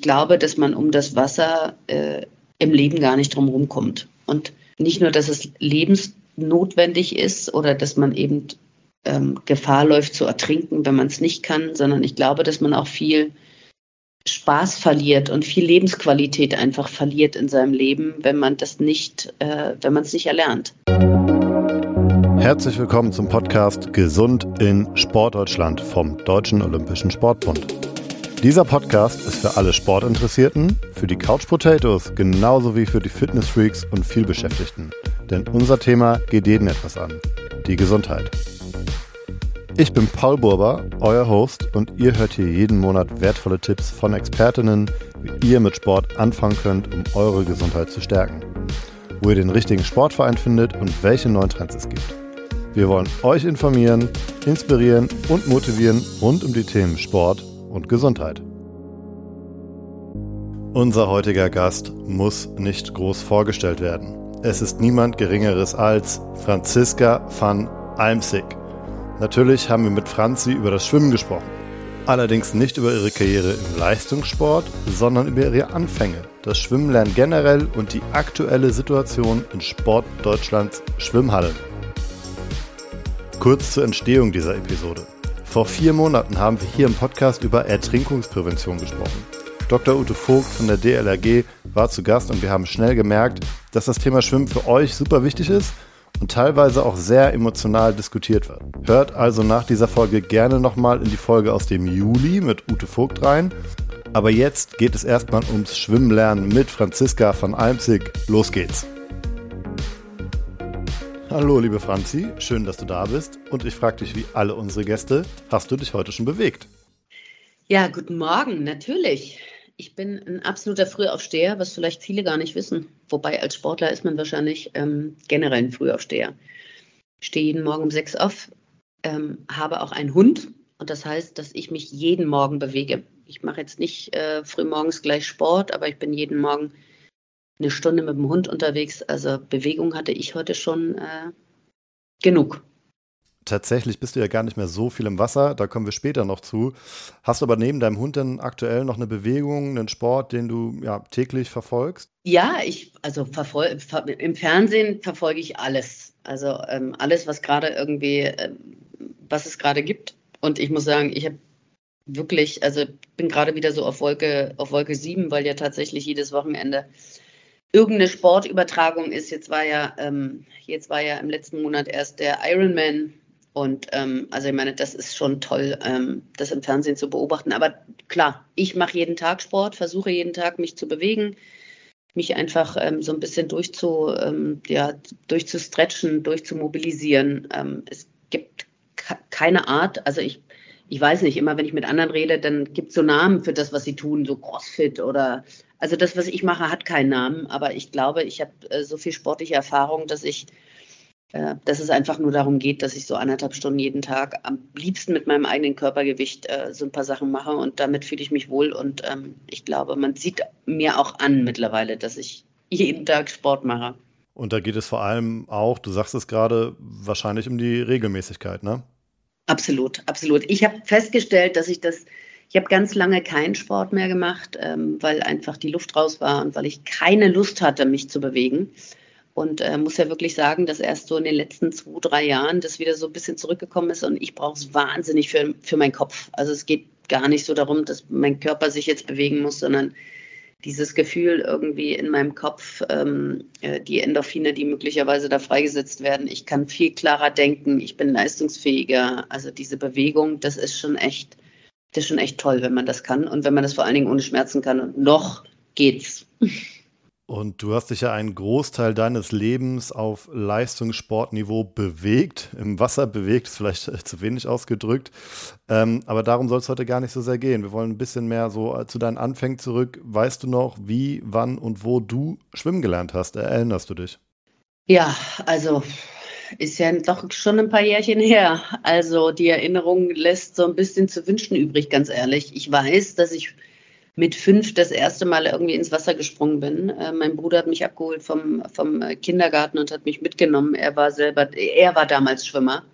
ich glaube, dass man um das Wasser äh, im Leben gar nicht drum kommt. Und nicht nur, dass es lebensnotwendig ist oder dass man eben ähm, Gefahr läuft zu ertrinken, wenn man es nicht kann, sondern ich glaube, dass man auch viel Spaß verliert und viel Lebensqualität einfach verliert in seinem Leben, wenn man das nicht, äh, wenn man es nicht erlernt. Herzlich willkommen zum Podcast Gesund in Sportdeutschland vom Deutschen Olympischen Sportbund. Dieser Podcast ist für alle Sportinteressierten, für die Couch Potatoes genauso wie für die Fitnessfreaks und vielbeschäftigten. Denn unser Thema geht jeden etwas an. Die Gesundheit. Ich bin Paul Burber, euer Host, und ihr hört hier jeden Monat wertvolle Tipps von Expertinnen, wie ihr mit Sport anfangen könnt, um eure Gesundheit zu stärken. Wo ihr den richtigen Sportverein findet und welche neuen Trends es gibt. Wir wollen euch informieren, inspirieren und motivieren rund um die Themen Sport, und Gesundheit. Unser heutiger Gast muss nicht groß vorgestellt werden. Es ist niemand Geringeres als Franziska van Almsig. Natürlich haben wir mit Franzi über das Schwimmen gesprochen. Allerdings nicht über ihre Karriere im Leistungssport, sondern über ihre Anfänge, das Schwimmenlernen generell und die aktuelle Situation in Sport Deutschlands Schwimmhallen. Kurz zur Entstehung dieser Episode. Vor vier Monaten haben wir hier im Podcast über Ertrinkungsprävention gesprochen. Dr. Ute Vogt von der DLRG war zu Gast und wir haben schnell gemerkt, dass das Thema Schwimmen für euch super wichtig ist und teilweise auch sehr emotional diskutiert wird. Hört also nach dieser Folge gerne nochmal in die Folge aus dem Juli mit Ute Vogt rein. Aber jetzt geht es erstmal ums Schwimmenlernen mit Franziska von Almsig. Los geht's! Hallo, liebe Franzi, schön, dass du da bist. Und ich frage dich wie alle unsere Gäste, hast du dich heute schon bewegt? Ja, guten Morgen, natürlich. Ich bin ein absoluter Frühaufsteher, was vielleicht viele gar nicht wissen. Wobei als Sportler ist man wahrscheinlich ähm, generell ein Frühaufsteher. Ich stehe jeden Morgen um sechs auf, ähm, habe auch einen Hund und das heißt, dass ich mich jeden Morgen bewege. Ich mache jetzt nicht äh, frühmorgens gleich Sport, aber ich bin jeden Morgen eine Stunde mit dem Hund unterwegs. Also Bewegung hatte ich heute schon äh, genug. Tatsächlich bist du ja gar nicht mehr so viel im Wasser, da kommen wir später noch zu. Hast du aber neben deinem Hund denn aktuell noch eine Bewegung, einen Sport, den du ja, täglich verfolgst? Ja, ich, also ver im Fernsehen verfolge ich alles. Also ähm, alles, was gerade irgendwie, äh, was es gerade gibt. Und ich muss sagen, ich habe wirklich, also bin gerade wieder so auf Wolke, auf Wolke 7, weil ja tatsächlich jedes Wochenende irgendeine Sportübertragung ist. Jetzt war ja, ähm, jetzt war ja im letzten Monat erst der Ironman. Und ähm, also ich meine, das ist schon toll, ähm, das im Fernsehen zu beobachten. Aber klar, ich mache jeden Tag Sport, versuche jeden Tag mich zu bewegen, mich einfach ähm, so ein bisschen durchzu, ähm, ja, durchzustretchen, durchzumobilisieren. Ähm, es gibt keine Art, also ich, ich weiß nicht, immer wenn ich mit anderen rede, dann gibt es so Namen für das, was sie tun, so CrossFit oder also das, was ich mache, hat keinen Namen, aber ich glaube, ich habe äh, so viel sportliche Erfahrung, dass ich, äh, dass es einfach nur darum geht, dass ich so anderthalb Stunden jeden Tag am liebsten mit meinem eigenen Körpergewicht äh, so ein paar Sachen mache und damit fühle ich mich wohl und ähm, ich glaube, man sieht mir auch an mittlerweile, dass ich jeden Tag Sport mache. Und da geht es vor allem auch, du sagst es gerade, wahrscheinlich um die Regelmäßigkeit, ne? Absolut, absolut. Ich habe festgestellt, dass ich das ich habe ganz lange keinen Sport mehr gemacht, ähm, weil einfach die Luft raus war und weil ich keine Lust hatte, mich zu bewegen. Und äh, muss ja wirklich sagen, dass erst so in den letzten zwei, drei Jahren das wieder so ein bisschen zurückgekommen ist und ich brauche es wahnsinnig für, für meinen Kopf. Also es geht gar nicht so darum, dass mein Körper sich jetzt bewegen muss, sondern dieses Gefühl irgendwie in meinem Kopf, ähm, äh, die Endorphine, die möglicherweise da freigesetzt werden. Ich kann viel klarer denken, ich bin leistungsfähiger. Also diese Bewegung, das ist schon echt das ist schon echt toll, wenn man das kann und wenn man das vor allen Dingen ohne Schmerzen kann. Und noch geht's. Und du hast dich ja einen Großteil deines Lebens auf Leistungssportniveau bewegt. Im Wasser bewegt, ist vielleicht zu wenig ausgedrückt. Ähm, aber darum soll es heute gar nicht so sehr gehen. Wir wollen ein bisschen mehr so zu deinen Anfängen zurück. Weißt du noch, wie, wann und wo du schwimmen gelernt hast? Erinnerst du dich? Ja, also ist ja doch schon ein paar Jährchen her. Also die Erinnerung lässt so ein bisschen zu wünschen übrig, ganz ehrlich. Ich weiß, dass ich mit fünf das erste Mal irgendwie ins Wasser gesprungen bin. Äh, mein Bruder hat mich abgeholt vom, vom Kindergarten und hat mich mitgenommen. Er war selber, er war damals Schwimmer.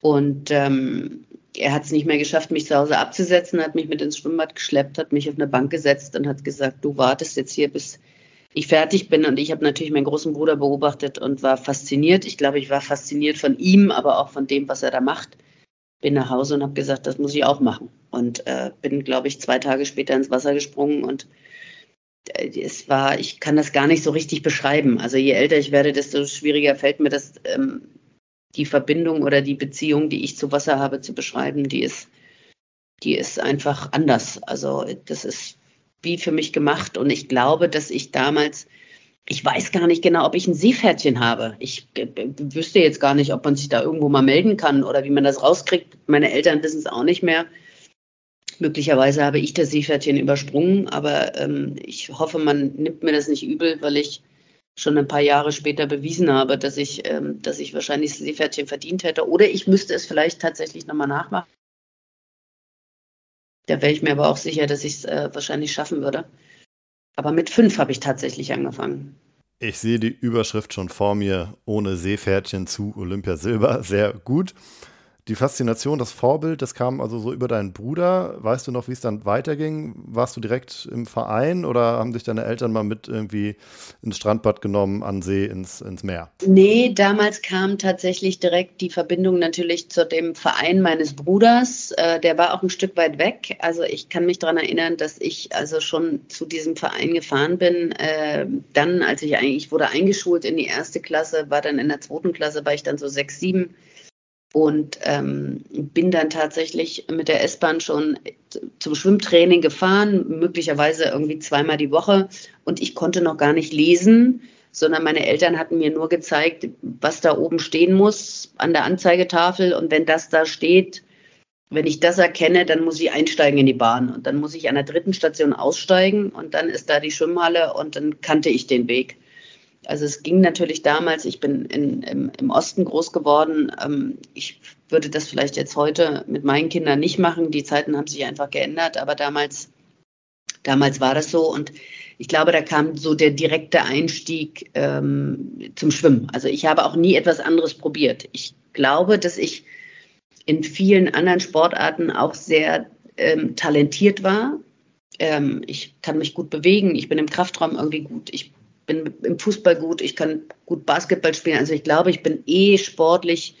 Und ähm, er hat es nicht mehr geschafft, mich zu Hause abzusetzen, hat mich mit ins Schwimmbad geschleppt, hat mich auf eine Bank gesetzt und hat gesagt, du wartest jetzt hier, bis ich fertig bin. Und ich habe natürlich meinen großen Bruder beobachtet und war fasziniert. Ich glaube, ich war fasziniert von ihm, aber auch von dem, was er da macht. Bin nach Hause und habe gesagt, das muss ich auch machen. Und äh, bin, glaube ich, zwei Tage später ins Wasser gesprungen und äh, es war, ich kann das gar nicht so richtig beschreiben. Also je älter ich werde, desto schwieriger fällt mir das, ähm, die Verbindung oder die Beziehung, die ich zu Wasser habe, zu beschreiben. Die ist, die ist einfach anders. Also das ist wie für mich gemacht. Und ich glaube, dass ich damals, ich weiß gar nicht genau, ob ich ein Seepferdchen habe. Ich äh, wüsste jetzt gar nicht, ob man sich da irgendwo mal melden kann oder wie man das rauskriegt. Meine Eltern wissen es auch nicht mehr. Möglicherweise habe ich das Seepferdchen übersprungen, aber ähm, ich hoffe, man nimmt mir das nicht übel, weil ich schon ein paar Jahre später bewiesen habe, dass ich, ähm, dass ich wahrscheinlich das Seepferdchen verdient hätte. Oder ich müsste es vielleicht tatsächlich nochmal nachmachen. Da wäre ich mir aber auch sicher, dass ich es äh, wahrscheinlich schaffen würde. Aber mit fünf habe ich tatsächlich angefangen. Ich sehe die Überschrift schon vor mir, ohne Seepferdchen zu Olympia Silber. Sehr gut die Faszination, das Vorbild, das kam also so über deinen Bruder. Weißt du noch, wie es dann weiterging? Warst du direkt im Verein oder haben dich deine Eltern mal mit irgendwie ins Strandbad genommen, an See, ins, ins Meer? Nee, damals kam tatsächlich direkt die Verbindung natürlich zu dem Verein meines Bruders. Äh, der war auch ein Stück weit weg. Also ich kann mich daran erinnern, dass ich also schon zu diesem Verein gefahren bin. Äh, dann, als ich eigentlich wurde eingeschult in die erste Klasse, war dann in der zweiten Klasse, war ich dann so sechs, sieben und ähm, bin dann tatsächlich mit der S-Bahn schon zum Schwimmtraining gefahren, möglicherweise irgendwie zweimal die Woche. Und ich konnte noch gar nicht lesen, sondern meine Eltern hatten mir nur gezeigt, was da oben stehen muss an der Anzeigetafel. Und wenn das da steht, wenn ich das erkenne, dann muss ich einsteigen in die Bahn. Und dann muss ich an der dritten Station aussteigen und dann ist da die Schwimmhalle und dann kannte ich den Weg. Also es ging natürlich damals, ich bin in, im, im, Osten groß geworden. Ähm, ich würde das vielleicht jetzt heute mit meinen Kindern nicht machen. Die Zeiten haben sich einfach geändert, aber damals, damals war das so. Und ich glaube, da kam so der direkte Einstieg ähm, zum Schwimmen. Also ich habe auch nie etwas anderes probiert. Ich glaube, dass ich in vielen anderen Sportarten auch sehr ähm, talentiert war. Ähm, ich kann mich gut bewegen, ich bin im Kraftraum irgendwie gut, ich bin im Fußball gut, ich kann gut Basketball spielen. Also ich glaube, ich bin eh sportlich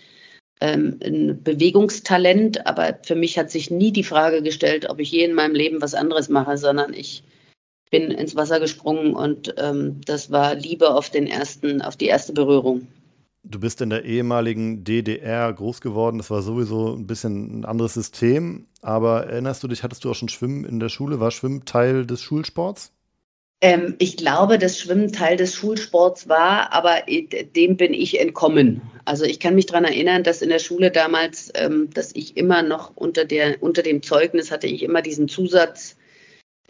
ähm, ein Bewegungstalent, aber für mich hat sich nie die Frage gestellt, ob ich je in meinem Leben was anderes mache, sondern ich bin ins Wasser gesprungen und ähm, das war Liebe auf den ersten, auf die erste Berührung. Du bist in der ehemaligen DDR groß geworden. Das war sowieso ein bisschen ein anderes System. Aber erinnerst du dich, hattest du auch schon Schwimmen in der Schule? War Schwimmen Teil des Schulsports? Ähm, ich glaube, dass Schwimmen Teil des Schulsports war, aber dem bin ich entkommen. Also ich kann mich daran erinnern, dass in der Schule damals, ähm, dass ich immer noch unter, der, unter dem Zeugnis hatte ich immer diesen Zusatz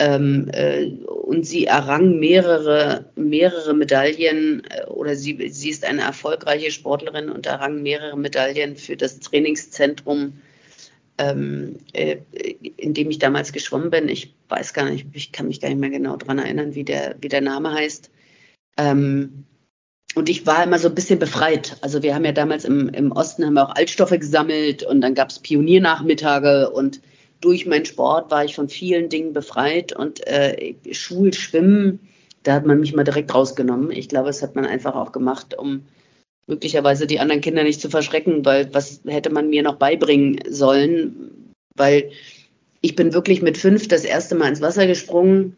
ähm, äh, und sie errang mehrere, mehrere Medaillen äh, oder sie, sie ist eine erfolgreiche Sportlerin und errang mehrere Medaillen für das Trainingszentrum ähm, äh, in dem ich damals geschwommen bin. Ich weiß gar nicht, ich kann mich gar nicht mehr genau daran erinnern, wie der, wie der Name heißt. Ähm, und ich war immer so ein bisschen befreit. Also wir haben ja damals im, im Osten haben wir auch Altstoffe gesammelt und dann gab es Pioniernachmittage und durch meinen Sport war ich von vielen Dingen befreit und äh, Schulschwimmen, da hat man mich mal direkt rausgenommen. Ich glaube, das hat man einfach auch gemacht, um möglicherweise die anderen Kinder nicht zu verschrecken, weil was hätte man mir noch beibringen sollen? Weil ich bin wirklich mit fünf das erste Mal ins Wasser gesprungen,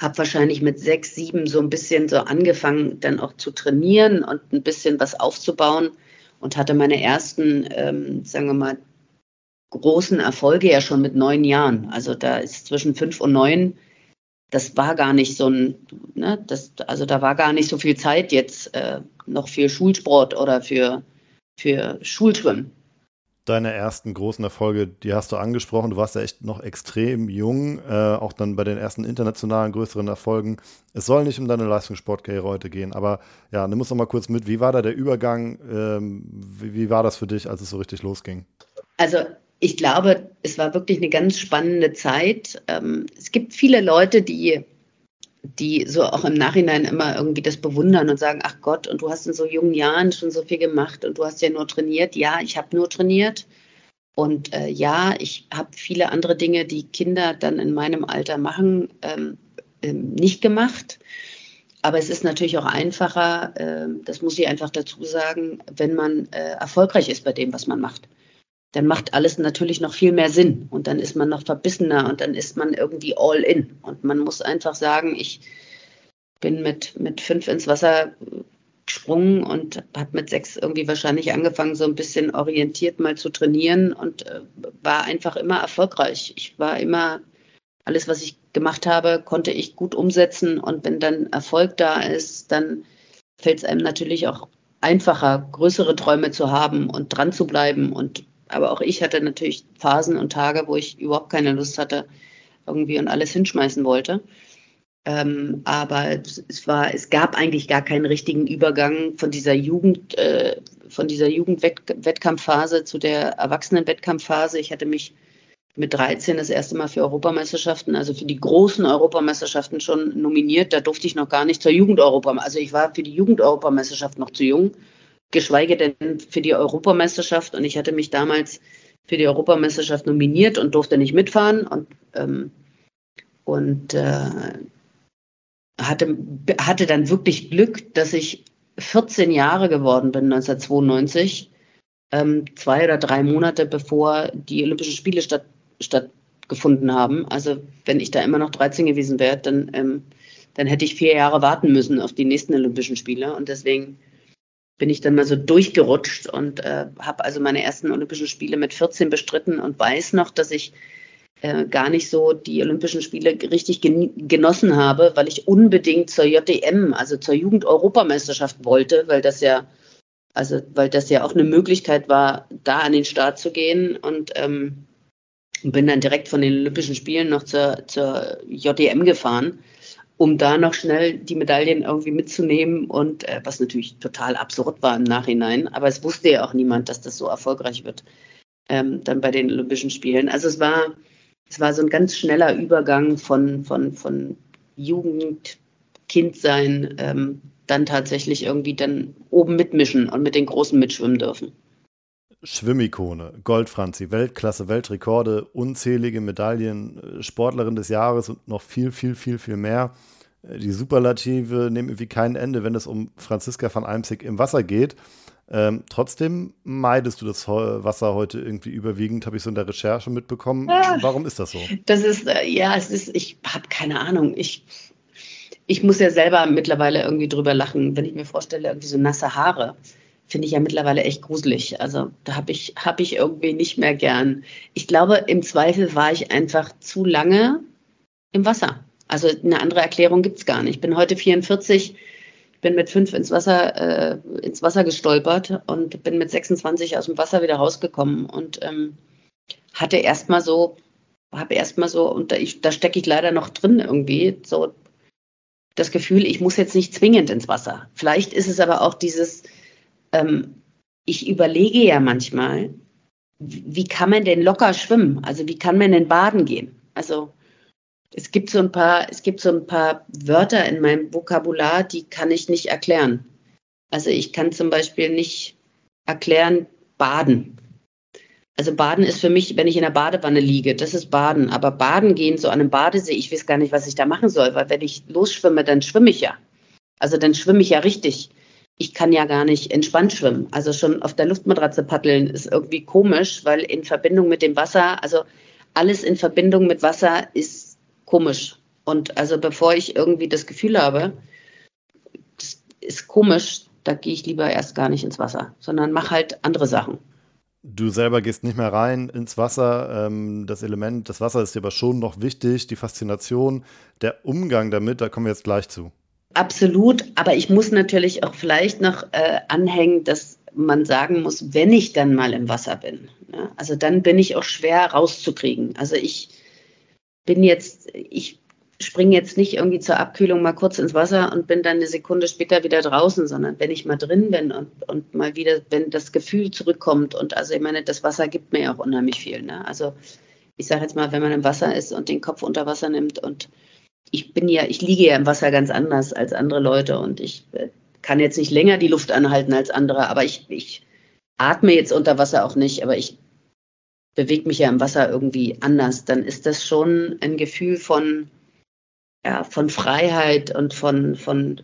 habe wahrscheinlich mit sechs, sieben so ein bisschen so angefangen, dann auch zu trainieren und ein bisschen was aufzubauen und hatte meine ersten, ähm, sagen wir mal, großen Erfolge ja schon mit neun Jahren. Also da ist zwischen fünf und neun das war gar nicht so ein, ne, das, also da war gar nicht so viel Zeit jetzt äh, noch für Schulsport oder für, für Schulschwimmen. Deine ersten großen Erfolge, die hast du angesprochen. Du warst ja echt noch extrem jung, äh, auch dann bei den ersten internationalen größeren Erfolgen. Es soll nicht um deine Leistungssportkarriere heute gehen, aber ja, nimm uns noch mal kurz mit. Wie war da der Übergang? Ähm, wie, wie war das für dich, als es so richtig losging? Also ich glaube, es war wirklich eine ganz spannende Zeit. Ähm, es gibt viele Leute, die, die so auch im Nachhinein immer irgendwie das bewundern und sagen, ach Gott, und du hast in so jungen Jahren schon so viel gemacht und du hast ja nur trainiert. Ja, ich habe nur trainiert. Und äh, ja, ich habe viele andere Dinge, die Kinder dann in meinem Alter machen, ähm, ähm, nicht gemacht. Aber es ist natürlich auch einfacher, äh, das muss ich einfach dazu sagen, wenn man äh, erfolgreich ist bei dem, was man macht. Dann macht alles natürlich noch viel mehr Sinn und dann ist man noch verbissener und dann ist man irgendwie all in. Und man muss einfach sagen, ich bin mit, mit fünf ins Wasser gesprungen und habe mit sechs irgendwie wahrscheinlich angefangen, so ein bisschen orientiert mal zu trainieren und äh, war einfach immer erfolgreich. Ich war immer, alles, was ich gemacht habe, konnte ich gut umsetzen und wenn dann Erfolg da ist, dann fällt es einem natürlich auch einfacher, größere Träume zu haben und dran zu bleiben. Und aber auch ich hatte natürlich Phasen und Tage, wo ich überhaupt keine Lust hatte, irgendwie und alles hinschmeißen wollte. Ähm, aber es war, es gab eigentlich gar keinen richtigen Übergang von dieser Jugend, äh, von dieser Jugendwettkampfphase zu der Erwachsenenwettkampfphase. Ich hatte mich mit 13 das erste Mal für Europameisterschaften, also für die großen Europameisterschaften schon nominiert. Da durfte ich noch gar nicht zur Jugendeuropameisterschaft. Also ich war für die Jugendeuropameisterschaft noch zu jung, geschweige denn für die Europameisterschaft. Und ich hatte mich damals für die Europameisterschaft nominiert und durfte nicht mitfahren. Und, ähm, und äh, hatte, hatte dann wirklich Glück, dass ich 14 Jahre geworden bin, 1992, ähm, zwei oder drei Monate bevor die Olympischen Spiele statt, stattgefunden haben. Also wenn ich da immer noch 13 gewesen wäre, dann, ähm, dann hätte ich vier Jahre warten müssen auf die nächsten Olympischen Spiele. Und deswegen bin ich dann mal so durchgerutscht und äh, habe also meine ersten Olympischen Spiele mit 14 bestritten und weiß noch, dass ich äh, gar nicht so die Olympischen Spiele richtig genossen habe, weil ich unbedingt zur JDM, also zur Jugend-Europameisterschaft wollte, weil das ja, also weil das ja auch eine Möglichkeit war, da an den Start zu gehen und ähm, bin dann direkt von den Olympischen Spielen noch zur, zur JDM gefahren, um da noch schnell die Medaillen irgendwie mitzunehmen und äh, was natürlich total absurd war im Nachhinein, aber es wusste ja auch niemand, dass das so erfolgreich wird. Ähm, dann bei den Olympischen Spielen. Also es war es war so ein ganz schneller Übergang von, von, von Jugend, Kindsein, ähm, dann tatsächlich irgendwie dann oben mitmischen und mit den Großen mitschwimmen dürfen. Schwimmikone, Goldfranzi, Weltklasse, Weltrekorde, unzählige Medaillen, äh, Sportlerin des Jahres und noch viel, viel, viel, viel mehr. Äh, die Superlative nehmen irgendwie kein Ende, wenn es um Franziska van Eimsig im Wasser geht. Ähm, trotzdem meidest du das Wasser heute irgendwie überwiegend, habe ich so in der Recherche mitbekommen. Ah, Warum ist das so? Das ist, äh, ja, es ist, ich habe keine Ahnung. Ich, ich muss ja selber mittlerweile irgendwie drüber lachen, wenn ich mir vorstelle, irgendwie so nasse Haare. Finde ich ja mittlerweile echt gruselig. Also da habe ich, hab ich irgendwie nicht mehr gern. Ich glaube, im Zweifel war ich einfach zu lange im Wasser. Also eine andere Erklärung gibt es gar nicht. Ich bin heute 44 bin mit fünf ins Wasser, äh, ins Wasser gestolpert und bin mit 26 aus dem Wasser wieder rausgekommen und ähm, hatte erstmal so, habe erstmal so, und da, da stecke ich leider noch drin irgendwie, so das Gefühl, ich muss jetzt nicht zwingend ins Wasser. Vielleicht ist es aber auch dieses, ähm, ich überlege ja manchmal, wie kann man denn locker schwimmen? Also wie kann man denn baden gehen? Also es gibt so ein paar, es gibt so ein paar Wörter in meinem Vokabular, die kann ich nicht erklären. Also ich kann zum Beispiel nicht erklären Baden. Also Baden ist für mich, wenn ich in der Badewanne liege, das ist Baden. Aber Baden gehen so an einem Badesee, ich weiß gar nicht, was ich da machen soll, weil wenn ich losschwimme, dann schwimme ich ja. Also dann schwimme ich ja richtig. Ich kann ja gar nicht entspannt schwimmen. Also schon auf der Luftmatratze paddeln ist irgendwie komisch, weil in Verbindung mit dem Wasser, also alles in Verbindung mit Wasser ist komisch. Und also bevor ich irgendwie das Gefühl habe, das ist komisch, da gehe ich lieber erst gar nicht ins Wasser, sondern mache halt andere Sachen. Du selber gehst nicht mehr rein ins Wasser. Ähm, das Element, das Wasser ist dir aber schon noch wichtig. Die Faszination, der Umgang damit, da kommen wir jetzt gleich zu. Absolut, aber ich muss natürlich auch vielleicht noch äh, anhängen, dass man sagen muss, wenn ich dann mal im Wasser bin, ne, also dann bin ich auch schwer rauszukriegen. Also ich bin jetzt, ich springe jetzt nicht irgendwie zur Abkühlung mal kurz ins Wasser und bin dann eine Sekunde später wieder draußen, sondern wenn ich mal drin bin und, und mal wieder, wenn das Gefühl zurückkommt und also ich meine, das Wasser gibt mir ja auch unheimlich viel. Ne? Also ich sage jetzt mal, wenn man im Wasser ist und den Kopf unter Wasser nimmt und ich bin ja, ich liege ja im Wasser ganz anders als andere Leute und ich äh, kann jetzt nicht länger die Luft anhalten als andere, aber ich, ich atme jetzt unter Wasser auch nicht, aber ich bewege mich ja im Wasser irgendwie anders, dann ist das schon ein Gefühl von, ja, von Freiheit und von, von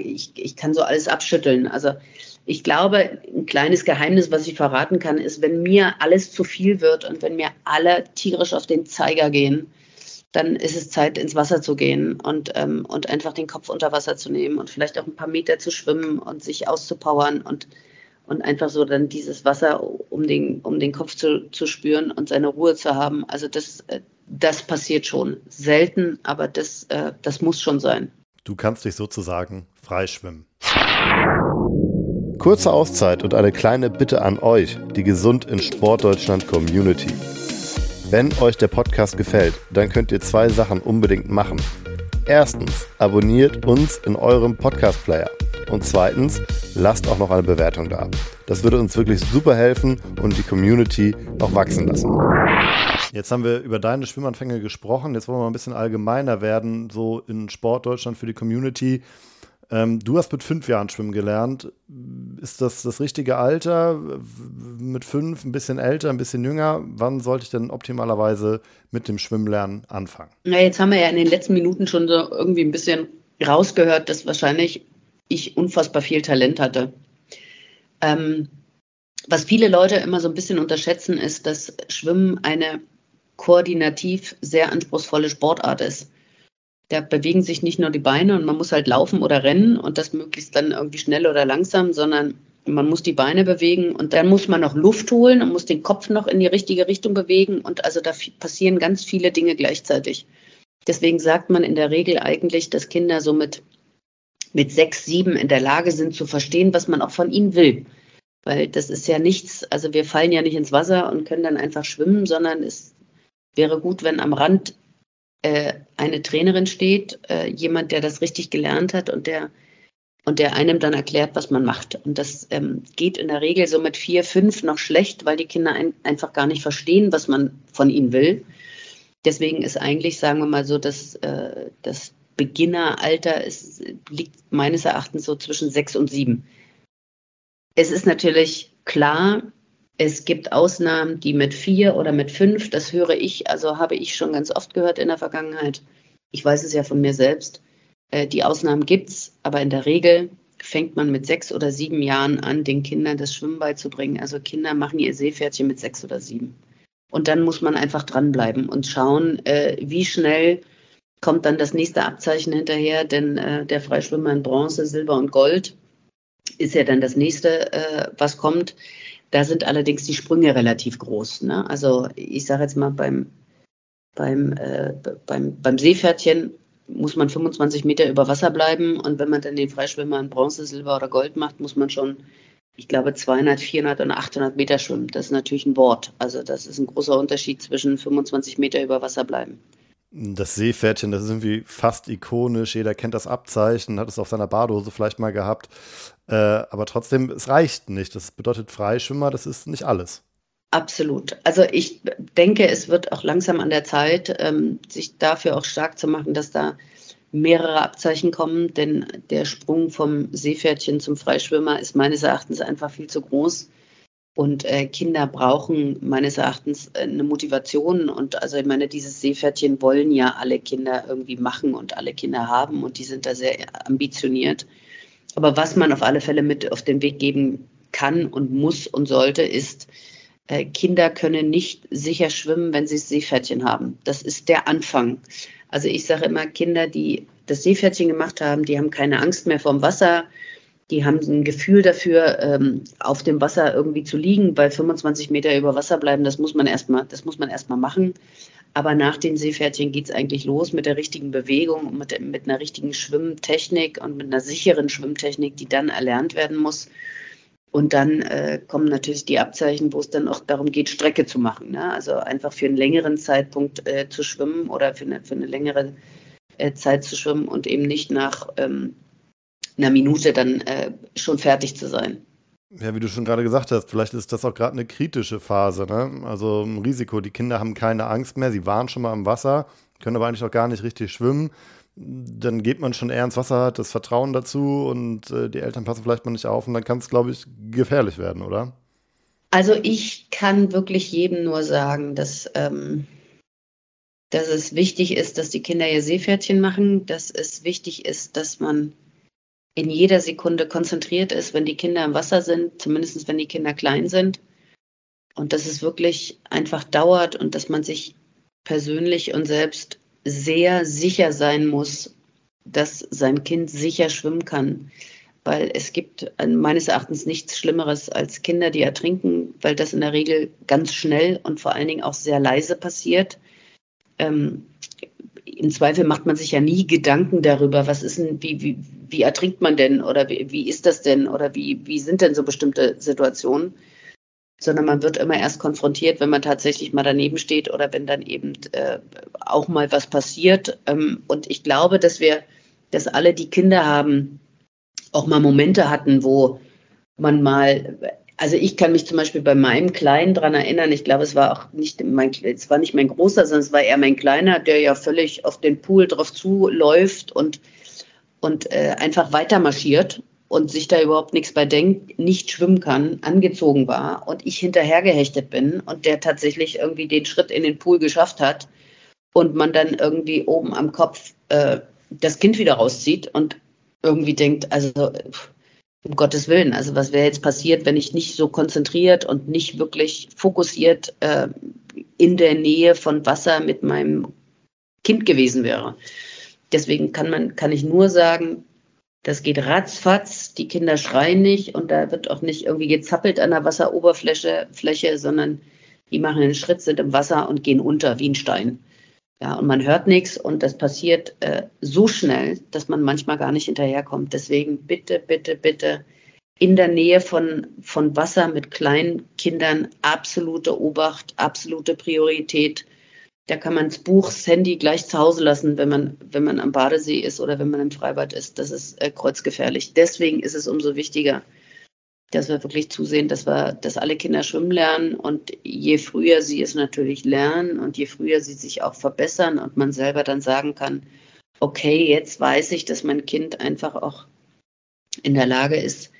ich, ich kann so alles abschütteln. Also ich glaube, ein kleines Geheimnis, was ich verraten kann, ist, wenn mir alles zu viel wird und wenn mir alle tierisch auf den Zeiger gehen, dann ist es Zeit, ins Wasser zu gehen und, ähm, und einfach den Kopf unter Wasser zu nehmen und vielleicht auch ein paar Meter zu schwimmen und sich auszupowern und, und einfach so dann dieses Wasser um den, um den Kopf zu, zu spüren und seine Ruhe zu haben. Also das, äh, das passiert schon. Selten, aber das, äh, das muss schon sein. Du kannst dich sozusagen freischwimmen. Kurze Auszeit und eine kleine Bitte an euch, die Gesund in Sportdeutschland Community. Wenn euch der Podcast gefällt, dann könnt ihr zwei Sachen unbedingt machen. Erstens, abonniert uns in eurem Podcast-Player. Und zweitens, lasst auch noch eine Bewertung da. Das würde uns wirklich super helfen und die Community auch wachsen lassen. Jetzt haben wir über deine Schwimmanfänge gesprochen. Jetzt wollen wir mal ein bisschen allgemeiner werden, so in Sportdeutschland für die Community. Ähm, du hast mit fünf Jahren schwimmen gelernt. Ist das das richtige Alter? Mit fünf, ein bisschen älter, ein bisschen jünger? Wann sollte ich denn optimalerweise mit dem Schwimmlernen anfangen? Na, jetzt haben wir ja in den letzten Minuten schon so irgendwie ein bisschen rausgehört, dass wahrscheinlich ich unfassbar viel Talent hatte. Ähm, was viele Leute immer so ein bisschen unterschätzen, ist, dass Schwimmen eine koordinativ sehr anspruchsvolle Sportart ist da bewegen sich nicht nur die Beine und man muss halt laufen oder rennen und das möglichst dann irgendwie schnell oder langsam, sondern man muss die Beine bewegen und dann muss man noch Luft holen und muss den Kopf noch in die richtige Richtung bewegen und also da passieren ganz viele Dinge gleichzeitig. Deswegen sagt man in der Regel eigentlich, dass Kinder so mit, mit sechs, sieben in der Lage sind zu verstehen, was man auch von ihnen will. Weil das ist ja nichts, also wir fallen ja nicht ins Wasser und können dann einfach schwimmen, sondern es wäre gut, wenn am Rand äh, eine Trainerin steht, äh, jemand, der das richtig gelernt hat und der und der einem dann erklärt, was man macht. Und das ähm, geht in der Regel so mit vier, fünf noch schlecht, weil die Kinder ein, einfach gar nicht verstehen, was man von ihnen will. Deswegen ist eigentlich, sagen wir mal so, dass äh, das Beginneralter ist, liegt meines Erachtens so zwischen sechs und sieben. Es ist natürlich klar, es gibt Ausnahmen, die mit vier oder mit fünf, das höre ich, also habe ich schon ganz oft gehört in der Vergangenheit. Ich weiß es ja von mir selbst. Äh, die Ausnahmen gibt's, aber in der Regel fängt man mit sechs oder sieben Jahren an, den Kindern das Schwimmen beizubringen. Also Kinder machen ihr Seepferdchen mit sechs oder sieben. Und dann muss man einfach dranbleiben und schauen, äh, wie schnell kommt dann das nächste Abzeichen hinterher, denn äh, der Freischwimmer in Bronze, Silber und Gold ist ja dann das nächste, was kommt. Da sind allerdings die Sprünge relativ groß. Ne? Also ich sage jetzt mal beim, beim, äh, beim, beim Seepferdchen muss man 25 Meter über Wasser bleiben und wenn man dann den Freischwimmer in Bronze, Silber oder Gold macht, muss man schon, ich glaube, 200, 400 und 800 Meter schwimmen. Das ist natürlich ein Wort. Also das ist ein großer Unterschied zwischen 25 Meter über Wasser bleiben. Das Seepferdchen, das ist irgendwie fast ikonisch. Jeder kennt das Abzeichen, hat es auf seiner Badehose vielleicht mal gehabt. Äh, aber trotzdem, es reicht nicht. Das bedeutet Freischwimmer, das ist nicht alles. Absolut. Also ich denke, es wird auch langsam an der Zeit, ähm, sich dafür auch stark zu machen, dass da mehrere Abzeichen kommen, denn der Sprung vom Seepferdchen zum Freischwimmer ist meines Erachtens einfach viel zu groß. Und äh, Kinder brauchen meines Erachtens äh, eine Motivation. Und also ich meine, dieses Seepferdchen wollen ja alle Kinder irgendwie machen und alle Kinder haben und die sind da sehr ambitioniert. Aber was man auf alle Fälle mit auf den Weg geben kann und muss und sollte, ist, äh, Kinder können nicht sicher schwimmen, wenn sie das Seepferdchen haben. Das ist der Anfang. Also ich sage immer, Kinder, die das Seepferdchen gemacht haben, die haben keine Angst mehr vorm Wasser. Die haben ein Gefühl dafür, ähm, auf dem Wasser irgendwie zu liegen, bei 25 Meter über Wasser bleiben. Das muss man erstmal, das muss man erstmal machen. Aber nach den Seepferdchen geht es eigentlich los mit der richtigen Bewegung, mit, mit einer richtigen Schwimmtechnik und mit einer sicheren Schwimmtechnik, die dann erlernt werden muss. Und dann äh, kommen natürlich die Abzeichen, wo es dann auch darum geht, Strecke zu machen. Ne? Also einfach für einen längeren Zeitpunkt äh, zu schwimmen oder für eine, für eine längere äh, Zeit zu schwimmen und eben nicht nach ähm, einer Minute dann äh, schon fertig zu sein. Ja, wie du schon gerade gesagt hast, vielleicht ist das auch gerade eine kritische Phase. Ne? Also ein Risiko. Die Kinder haben keine Angst mehr. Sie waren schon mal im Wasser, können aber eigentlich auch gar nicht richtig schwimmen. Dann geht man schon eher ins Wasser, hat das Vertrauen dazu und äh, die Eltern passen vielleicht mal nicht auf und dann kann es, glaube ich, gefährlich werden, oder? Also ich kann wirklich jedem nur sagen, dass, ähm, dass es wichtig ist, dass die Kinder ihr Seepferdchen machen, dass es wichtig ist, dass man in jeder Sekunde konzentriert ist, wenn die Kinder im Wasser sind, zumindest wenn die Kinder klein sind. Und dass es wirklich einfach dauert und dass man sich persönlich und selbst sehr sicher sein muss, dass sein Kind sicher schwimmen kann weil es gibt äh, meines Erachtens nichts Schlimmeres als Kinder, die ertrinken, weil das in der Regel ganz schnell und vor allen Dingen auch sehr leise passiert. Ähm, Im Zweifel macht man sich ja nie Gedanken darüber, was ist denn, wie, wie, wie ertrinkt man denn oder wie, wie ist das denn oder wie, wie sind denn so bestimmte Situationen, sondern man wird immer erst konfrontiert, wenn man tatsächlich mal daneben steht oder wenn dann eben äh, auch mal was passiert. Ähm, und ich glaube, dass wir, dass alle, die Kinder haben, auch mal Momente hatten, wo man mal, also ich kann mich zum Beispiel bei meinem Kleinen dran erinnern, ich glaube, es war auch nicht mein, es war nicht mein großer, sondern es war eher mein Kleiner, der ja völlig auf den Pool drauf zuläuft und, und äh, einfach weiter marschiert und sich da überhaupt nichts bei denkt, nicht schwimmen kann, angezogen war und ich hinterhergehechtet bin und der tatsächlich irgendwie den Schritt in den Pool geschafft hat und man dann irgendwie oben am Kopf äh, das Kind wieder rauszieht und irgendwie denkt, also um Gottes Willen, also was wäre jetzt passiert, wenn ich nicht so konzentriert und nicht wirklich fokussiert äh, in der Nähe von Wasser mit meinem Kind gewesen wäre. Deswegen kann man, kann ich nur sagen, das geht ratzfatz, die Kinder schreien nicht und da wird auch nicht irgendwie gezappelt an der Wasseroberfläche, Fläche, sondern die machen einen Schritt, sind im Wasser und gehen unter wie ein Stein. Ja, und man hört nichts und das passiert äh, so schnell, dass man manchmal gar nicht hinterherkommt. Deswegen bitte, bitte, bitte in der Nähe von, von Wasser mit kleinen Kindern absolute Obacht, absolute Priorität. Da kann man das Buch, das Handy gleich zu Hause lassen, wenn man, wenn man am Badesee ist oder wenn man im Freibad ist. Das ist äh, kreuzgefährlich. Deswegen ist es umso wichtiger, dass wir wirklich zusehen, dass wir, dass alle Kinder schwimmen lernen und je früher sie es natürlich lernen und je früher sie sich auch verbessern und man selber dann sagen kann, okay, jetzt weiß ich, dass mein Kind einfach auch in der Lage ist,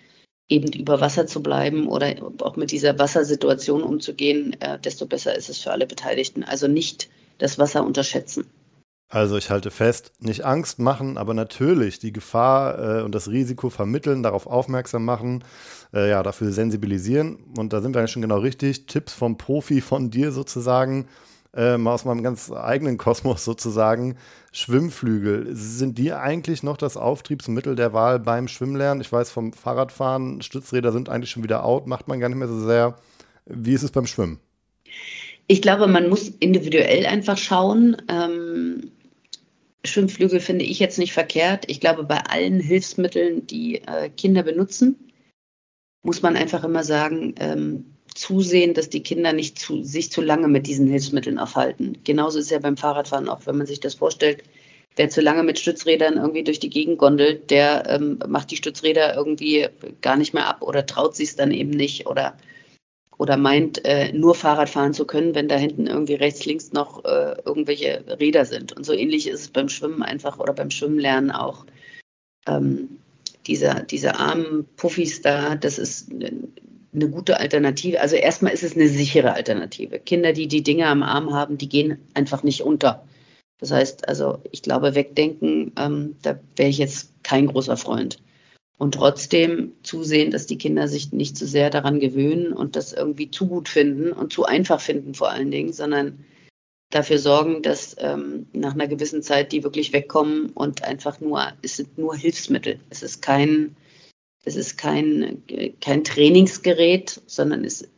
eben über Wasser zu bleiben oder auch mit dieser Wassersituation umzugehen, äh, desto besser ist es für alle Beteiligten. Also nicht das Wasser unterschätzen. Also ich halte fest, nicht Angst machen, aber natürlich die Gefahr äh, und das Risiko vermitteln, darauf aufmerksam machen, äh, ja, dafür sensibilisieren. Und da sind wir eigentlich schon genau richtig. Tipps vom Profi, von dir sozusagen, äh, mal aus meinem ganz eigenen Kosmos sozusagen. Schwimmflügel, sind die eigentlich noch das Auftriebsmittel der Wahl beim Schwimmlernen? Ich weiß vom Fahrradfahren, Stützräder sind eigentlich schon wieder out, macht man gar nicht mehr so sehr. Wie ist es beim Schwimmen? Ich glaube, man muss individuell einfach schauen. Ähm, Schwimmflügel finde ich jetzt nicht verkehrt. Ich glaube, bei allen Hilfsmitteln, die äh, Kinder benutzen, muss man einfach immer sagen, ähm, zusehen, dass die Kinder nicht zu, sich zu lange mit diesen Hilfsmitteln aufhalten. Genauso ist es ja beim Fahrradfahren auch, wenn man sich das vorstellt. Wer zu lange mit Stützrädern irgendwie durch die Gegend gondelt, der ähm, macht die Stützräder irgendwie gar nicht mehr ab oder traut sich es dann eben nicht oder oder meint, äh, nur Fahrrad fahren zu können, wenn da hinten irgendwie rechts, links noch äh, irgendwelche Räder sind. Und so ähnlich ist es beim Schwimmen einfach oder beim Schwimmlernen auch. Ähm, dieser, diese armen Puffis da, das ist eine gute Alternative. Also erstmal ist es eine sichere Alternative. Kinder, die die Dinge am Arm haben, die gehen einfach nicht unter. Das heißt, also ich glaube, wegdenken, ähm, da wäre ich jetzt kein großer Freund und trotzdem zusehen, dass die Kinder sich nicht zu sehr daran gewöhnen und das irgendwie zu gut finden und zu einfach finden vor allen Dingen, sondern dafür sorgen, dass ähm, nach einer gewissen Zeit die wirklich wegkommen und einfach nur, es sind nur Hilfsmittel. Es ist kein, es ist kein, kein Trainingsgerät, sondern es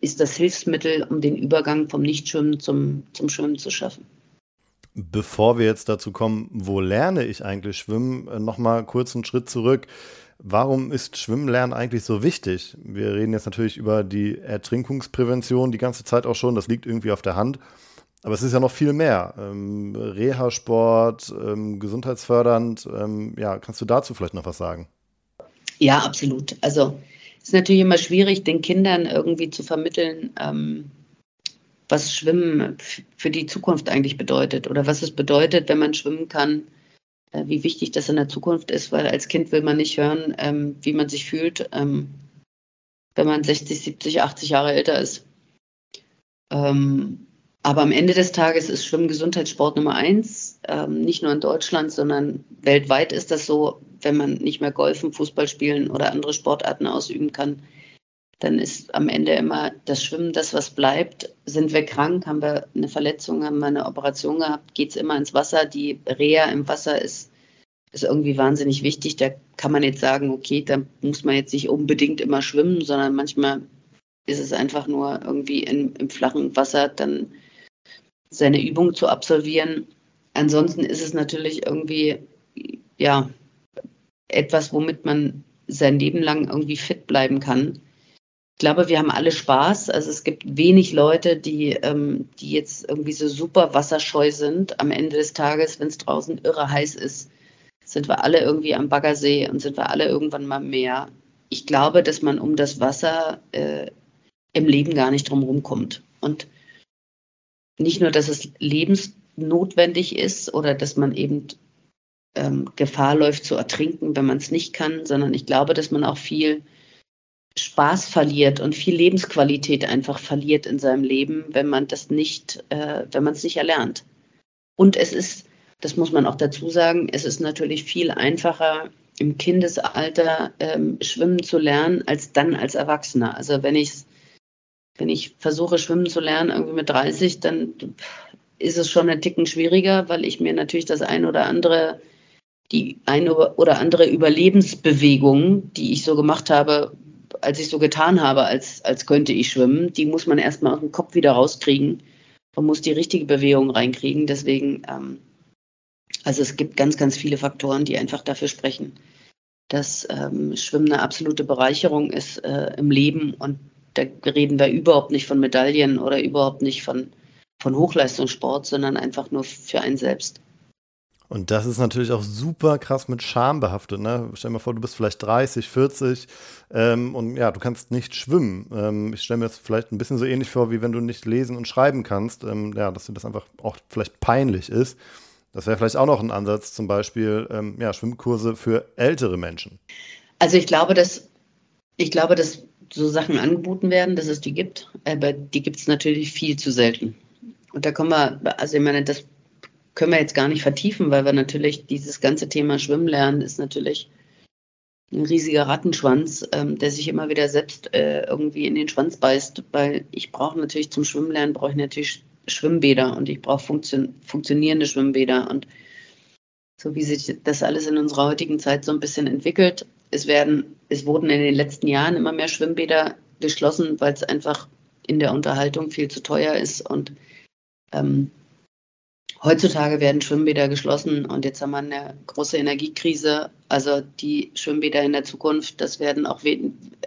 ist das Hilfsmittel, um den Übergang vom Nichtschwimmen zum, zum Schwimmen zu schaffen. Bevor wir jetzt dazu kommen, wo lerne ich eigentlich schwimmen, äh, nochmal kurz einen Schritt zurück. Warum ist Schwimmenlernen eigentlich so wichtig? Wir reden jetzt natürlich über die Ertrinkungsprävention die ganze Zeit auch schon, das liegt irgendwie auf der Hand. Aber es ist ja noch viel mehr. Ähm, Reha-Sport, ähm, gesundheitsfördernd. Ähm, ja, kannst du dazu vielleicht noch was sagen? Ja, absolut. Also es ist natürlich immer schwierig, den Kindern irgendwie zu vermitteln, ähm, was Schwimmen für die Zukunft eigentlich bedeutet oder was es bedeutet, wenn man schwimmen kann wie wichtig das in der Zukunft ist, weil als Kind will man nicht hören, ähm, wie man sich fühlt. Ähm, wenn man 60, 70, 80 Jahre älter ist. Ähm, aber am Ende des Tages ist Schwimmen Gesundheitssport Nummer eins. Ähm, nicht nur in Deutschland, sondern weltweit ist das so. Wenn man nicht mehr Golfen, Fußball spielen oder andere Sportarten ausüben kann, dann ist am Ende immer das Schwimmen das, was bleibt. Sind wir krank, haben wir eine Verletzung, haben wir eine Operation gehabt, geht es immer ins Wasser. Die Reha im Wasser ist, ist irgendwie wahnsinnig wichtig. Da kann man jetzt sagen, okay, da muss man jetzt nicht unbedingt immer schwimmen, sondern manchmal ist es einfach nur irgendwie in, im flachen Wasser dann seine Übung zu absolvieren. Ansonsten ist es natürlich irgendwie, ja, etwas, womit man sein Leben lang irgendwie fit bleiben kann. Ich glaube, wir haben alle Spaß. Also es gibt wenig Leute, die, ähm, die jetzt irgendwie so super wasserscheu sind. Am Ende des Tages, wenn es draußen irre heiß ist, sind wir alle irgendwie am Baggersee und sind wir alle irgendwann mal mehr. Ich glaube, dass man um das Wasser äh, im Leben gar nicht drum rumkommt. Und nicht nur, dass es lebensnotwendig ist oder dass man eben ähm, Gefahr läuft zu ertrinken, wenn man es nicht kann, sondern ich glaube, dass man auch viel Spaß verliert und viel Lebensqualität einfach verliert in seinem Leben, wenn man das nicht, äh, wenn man es nicht erlernt. Und es ist, das muss man auch dazu sagen, es ist natürlich viel einfacher im Kindesalter ähm, schwimmen zu lernen als dann als Erwachsener. Also wenn ich wenn ich versuche schwimmen zu lernen irgendwie mit 30, dann ist es schon ein Ticken schwieriger, weil ich mir natürlich das ein oder andere die eine oder andere Überlebensbewegung, die ich so gemacht habe, als ich so getan habe, als, als könnte ich schwimmen, die muss man erstmal aus dem Kopf wieder rauskriegen. Man muss die richtige Bewegung reinkriegen. Deswegen, ähm, also es gibt ganz, ganz viele Faktoren, die einfach dafür sprechen, dass ähm, Schwimmen eine absolute Bereicherung ist äh, im Leben. Und da reden wir überhaupt nicht von Medaillen oder überhaupt nicht von, von Hochleistungssport, sondern einfach nur für einen selbst. Und das ist natürlich auch super krass mit Scham behaftet. Ne? Stell dir mal vor, du bist vielleicht 30, 40 ähm, und ja, du kannst nicht schwimmen. Ähm, ich stelle mir das vielleicht ein bisschen so ähnlich vor, wie wenn du nicht lesen und schreiben kannst. Ähm, ja, dass dir das einfach auch vielleicht peinlich ist. Das wäre vielleicht auch noch ein Ansatz, zum Beispiel ähm, ja, Schwimmkurse für ältere Menschen. Also ich glaube, dass ich glaube, dass so Sachen angeboten werden, dass es die gibt, aber die gibt es natürlich viel zu selten. Und da kommen wir, also ich meine, das können wir jetzt gar nicht vertiefen, weil wir natürlich dieses ganze Thema Schwimmen lernen ist natürlich ein riesiger Rattenschwanz, ähm, der sich immer wieder selbst äh, irgendwie in den Schwanz beißt, weil ich brauche natürlich zum Schwimmen brauche ich natürlich Schwimmbäder und ich brauche funktio funktionierende Schwimmbäder und so wie sich das alles in unserer heutigen Zeit so ein bisschen entwickelt. Es werden, es wurden in den letzten Jahren immer mehr Schwimmbäder geschlossen, weil es einfach in der Unterhaltung viel zu teuer ist und ähm, Heutzutage werden Schwimmbäder geschlossen und jetzt haben wir eine große Energiekrise. Also die Schwimmbäder in der Zukunft, das werden auch,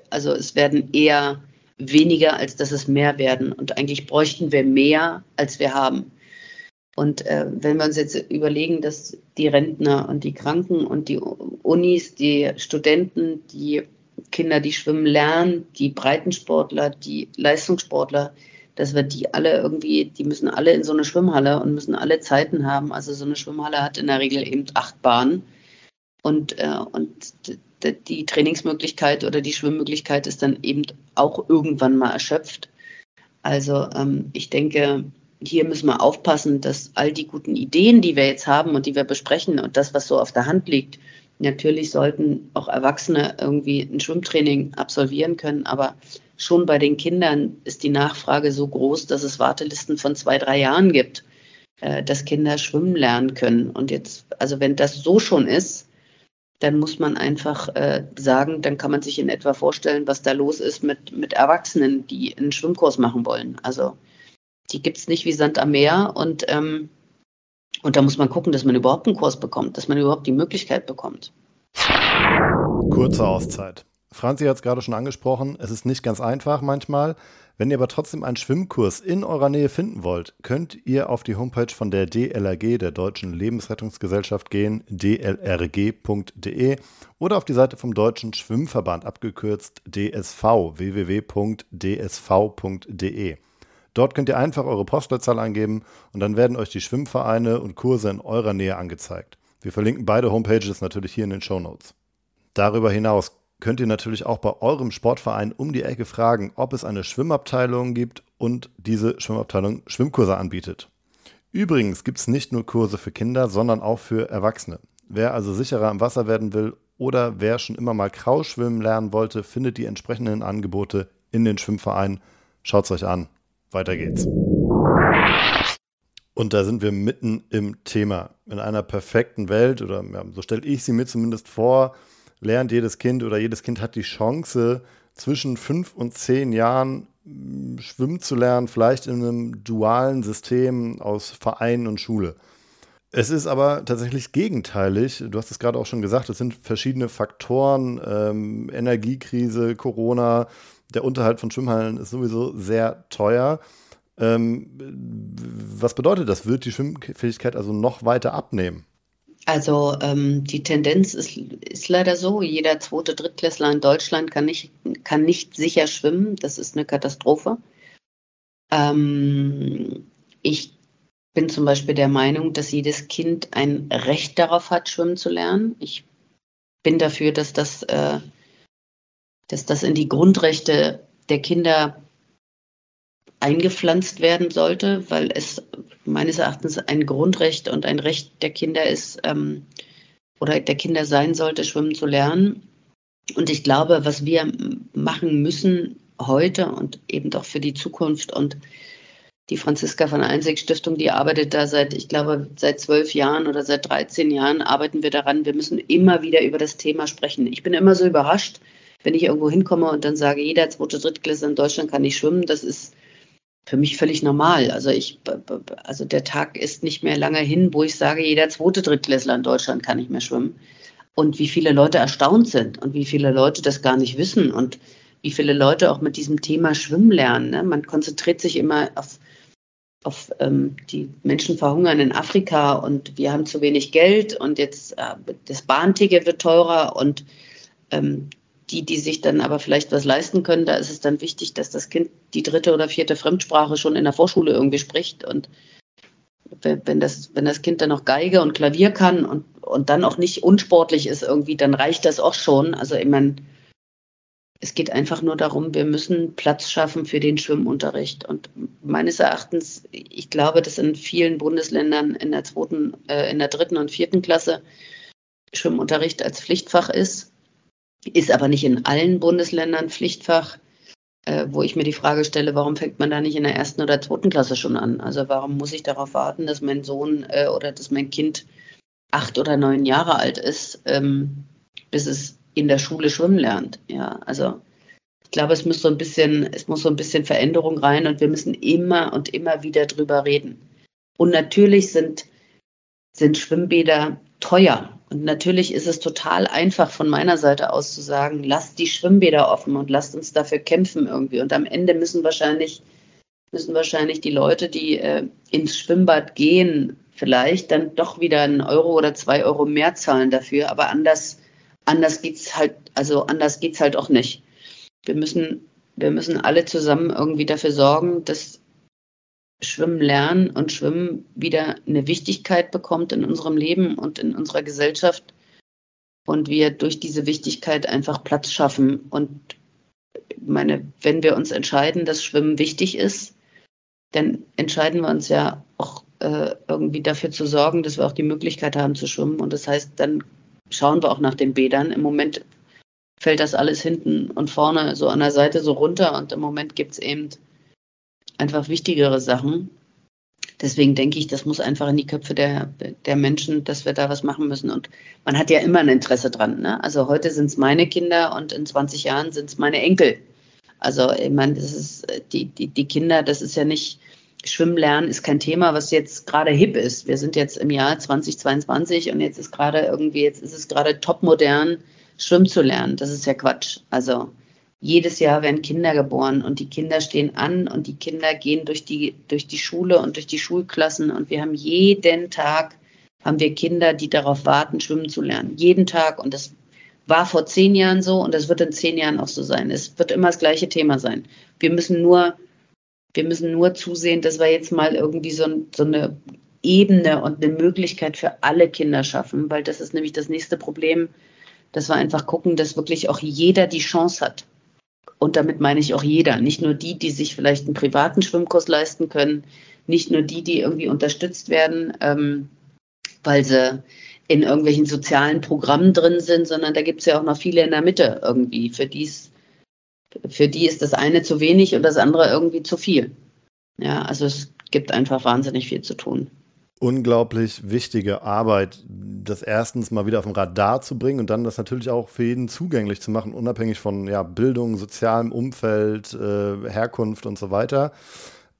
also es werden eher weniger, als dass es mehr werden. Und eigentlich bräuchten wir mehr, als wir haben. Und äh, wenn wir uns jetzt überlegen, dass die Rentner und die Kranken und die Unis, die Studenten, die Kinder, die schwimmen lernen, die Breitensportler, die Leistungssportler, dass wir die alle irgendwie, die müssen alle in so eine Schwimmhalle und müssen alle Zeiten haben. Also so eine Schwimmhalle hat in der Regel eben acht Bahnen. Und, äh, und die Trainingsmöglichkeit oder die Schwimmmöglichkeit ist dann eben auch irgendwann mal erschöpft. Also ähm, ich denke, hier müssen wir aufpassen, dass all die guten Ideen, die wir jetzt haben und die wir besprechen und das, was so auf der Hand liegt, natürlich sollten auch Erwachsene irgendwie ein Schwimmtraining absolvieren können, aber schon bei den Kindern ist die Nachfrage so groß, dass es Wartelisten von zwei, drei Jahren gibt, äh, dass Kinder schwimmen lernen können. Und jetzt, also wenn das so schon ist, dann muss man einfach äh, sagen, dann kann man sich in etwa vorstellen, was da los ist mit, mit Erwachsenen, die einen Schwimmkurs machen wollen. Also die gibt es nicht wie Sand am Meer und, ähm, und da muss man gucken, dass man überhaupt einen Kurs bekommt, dass man überhaupt die Möglichkeit bekommt. Kurze Auszeit. Franzi hat es gerade schon angesprochen, es ist nicht ganz einfach manchmal. Wenn ihr aber trotzdem einen Schwimmkurs in eurer Nähe finden wollt, könnt ihr auf die Homepage von der DLRG, der Deutschen Lebensrettungsgesellschaft, gehen, dlrg.de oder auf die Seite vom Deutschen Schwimmverband, abgekürzt DSV, www.dsv.de. Dort könnt ihr einfach eure Postleitzahl eingeben und dann werden euch die Schwimmvereine und Kurse in eurer Nähe angezeigt. Wir verlinken beide Homepages natürlich hier in den Show Notes. Darüber hinaus könnt ihr natürlich auch bei eurem Sportverein um die Ecke fragen, ob es eine Schwimmabteilung gibt und diese Schwimmabteilung Schwimmkurse anbietet. Übrigens gibt es nicht nur Kurse für Kinder, sondern auch für Erwachsene. Wer also sicherer im Wasser werden will oder wer schon immer mal Krauschwimmen lernen wollte, findet die entsprechenden Angebote in den Schwimmvereinen. Schaut es euch an. Weiter geht's. Und da sind wir mitten im Thema. In einer perfekten Welt, oder ja, so stelle ich sie mir zumindest vor, lernt jedes Kind oder jedes Kind hat die Chance, zwischen fünf und zehn Jahren hm, schwimmen zu lernen, vielleicht in einem dualen System aus Verein und Schule. Es ist aber tatsächlich gegenteilig. Du hast es gerade auch schon gesagt, es sind verschiedene Faktoren, ähm, Energiekrise, Corona, der Unterhalt von Schwimmhallen ist sowieso sehr teuer. Ähm, was bedeutet das? Wird die Schwimmfähigkeit also noch weiter abnehmen? Also ähm, die Tendenz ist, ist leider so, jeder zweite Drittklässler in Deutschland kann nicht, kann nicht sicher schwimmen. Das ist eine Katastrophe. Ähm, ich bin zum Beispiel der Meinung, dass jedes Kind ein Recht darauf hat, schwimmen zu lernen. Ich bin dafür, dass das, äh, dass das in die Grundrechte der Kinder eingepflanzt werden sollte, weil es meines Erachtens ein Grundrecht und ein Recht der Kinder ist ähm, oder der Kinder sein sollte, schwimmen zu lernen. Und ich glaube, was wir machen müssen heute und eben doch für die Zukunft und die Franziska von Einsig Stiftung, die arbeitet da seit, ich glaube, seit zwölf Jahren oder seit 13 Jahren arbeiten wir daran. Wir müssen immer wieder über das Thema sprechen. Ich bin immer so überrascht, wenn ich irgendwo hinkomme und dann sage, jeder zweite Drittklässler in Deutschland kann nicht schwimmen. Das ist für mich völlig normal. Also ich, also der Tag ist nicht mehr lange hin, wo ich sage, jeder zweite Drittklässler in Deutschland kann nicht mehr schwimmen. Und wie viele Leute erstaunt sind und wie viele Leute das gar nicht wissen und wie viele Leute auch mit diesem Thema Schwimmen lernen. Ne? Man konzentriert sich immer auf, auf ähm, die Menschen verhungern in Afrika und wir haben zu wenig Geld und jetzt äh, das Bahnticket wird teurer und ähm, die, die sich dann aber vielleicht was leisten können, da ist es dann wichtig, dass das Kind die dritte oder vierte Fremdsprache schon in der Vorschule irgendwie spricht. Und wenn das, wenn das Kind dann noch Geige und Klavier kann und, und dann auch nicht unsportlich ist irgendwie, dann reicht das auch schon. Also ich meine, es geht einfach nur darum, wir müssen Platz schaffen für den Schwimmunterricht. Und meines Erachtens, ich glaube, dass in vielen Bundesländern in der zweiten, äh, in der dritten und vierten Klasse Schwimmunterricht als Pflichtfach ist ist aber nicht in allen Bundesländern Pflichtfach, äh, wo ich mir die Frage stelle, warum fängt man da nicht in der ersten oder zweiten Klasse schon an? Also warum muss ich darauf warten, dass mein Sohn äh, oder dass mein Kind acht oder neun Jahre alt ist, ähm, bis es in der Schule schwimmen lernt? Ja, also ich glaube, es muss so ein bisschen, es muss so ein bisschen Veränderung rein und wir müssen immer und immer wieder drüber reden. Und natürlich sind, sind Schwimmbäder teuer. Und natürlich ist es total einfach von meiner Seite aus zu sagen, lasst die Schwimmbäder offen und lasst uns dafür kämpfen irgendwie. Und am Ende müssen wahrscheinlich, müssen wahrscheinlich die Leute, die äh, ins Schwimmbad gehen, vielleicht dann doch wieder einen Euro oder zwei Euro mehr zahlen dafür. Aber anders, anders geht's halt, also anders geht's halt auch nicht. Wir müssen, wir müssen alle zusammen irgendwie dafür sorgen, dass Schwimmen lernen und Schwimmen wieder eine Wichtigkeit bekommt in unserem Leben und in unserer Gesellschaft und wir durch diese Wichtigkeit einfach Platz schaffen. Und meine, wenn wir uns entscheiden, dass Schwimmen wichtig ist, dann entscheiden wir uns ja auch äh, irgendwie dafür zu sorgen, dass wir auch die Möglichkeit haben zu schwimmen. Und das heißt, dann schauen wir auch nach den Bädern. Im Moment fällt das alles hinten und vorne so an der Seite so runter und im Moment gibt es eben einfach wichtigere Sachen. Deswegen denke ich, das muss einfach in die Köpfe der, der Menschen, dass wir da was machen müssen. Und man hat ja immer ein Interesse dran. Ne? Also heute sind es meine Kinder und in 20 Jahren sind es meine Enkel. Also ich meine, das ist die, die, die Kinder, das ist ja nicht, Schwimmen lernen ist kein Thema, was jetzt gerade hip ist. Wir sind jetzt im Jahr 2022 und jetzt ist gerade irgendwie, jetzt ist es gerade topmodern, schwimmen zu lernen. Das ist ja Quatsch. Also jedes Jahr werden Kinder geboren und die Kinder stehen an und die Kinder gehen durch die, durch die Schule und durch die Schulklassen und wir haben jeden Tag haben wir Kinder, die darauf warten, schwimmen zu lernen. Jeden Tag. Und das war vor zehn Jahren so und das wird in zehn Jahren auch so sein. Es wird immer das gleiche Thema sein. Wir müssen nur, wir müssen nur zusehen, dass wir jetzt mal irgendwie so, so eine Ebene und eine Möglichkeit für alle Kinder schaffen, weil das ist nämlich das nächste Problem dass wir einfach gucken, dass wirklich auch jeder die Chance hat. Und damit meine ich auch jeder, nicht nur die, die sich vielleicht einen privaten Schwimmkurs leisten können, nicht nur die, die irgendwie unterstützt werden, ähm, weil sie in irgendwelchen sozialen Programmen drin sind, sondern da gibt es ja auch noch viele in der Mitte irgendwie, für die für die ist das eine zu wenig und das andere irgendwie zu viel. Ja, also es gibt einfach wahnsinnig viel zu tun. Unglaublich wichtige Arbeit, das erstens mal wieder auf dem Radar zu bringen und dann das natürlich auch für jeden zugänglich zu machen, unabhängig von ja, Bildung, sozialem Umfeld, äh, Herkunft und so weiter.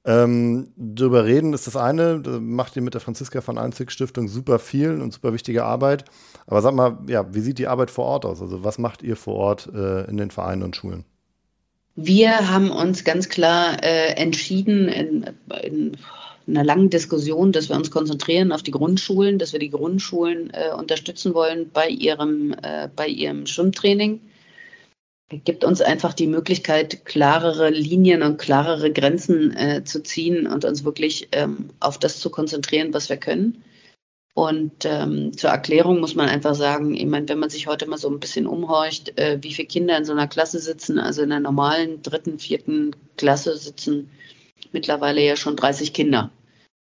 Ähm, darüber reden ist das eine, da macht ihr mit der Franziska von Einzig Stiftung super viel und super wichtige Arbeit. Aber sag mal, ja, wie sieht die Arbeit vor Ort aus? Also was macht ihr vor Ort äh, in den Vereinen und Schulen? Wir haben uns ganz klar äh, entschieden in, in, einer langen Diskussion, dass wir uns konzentrieren auf die Grundschulen, dass wir die Grundschulen äh, unterstützen wollen bei ihrem, äh, bei ihrem Schwimmtraining gibt uns einfach die Möglichkeit, klarere Linien und klarere Grenzen äh, zu ziehen und uns wirklich ähm, auf das zu konzentrieren, was wir können. Und ähm, zur Erklärung muss man einfach sagen, ich meine, wenn man sich heute mal so ein bisschen umhorcht, äh, wie viele Kinder in so einer Klasse sitzen, also in der normalen dritten, vierten Klasse sitzen mittlerweile ja schon 30 Kinder.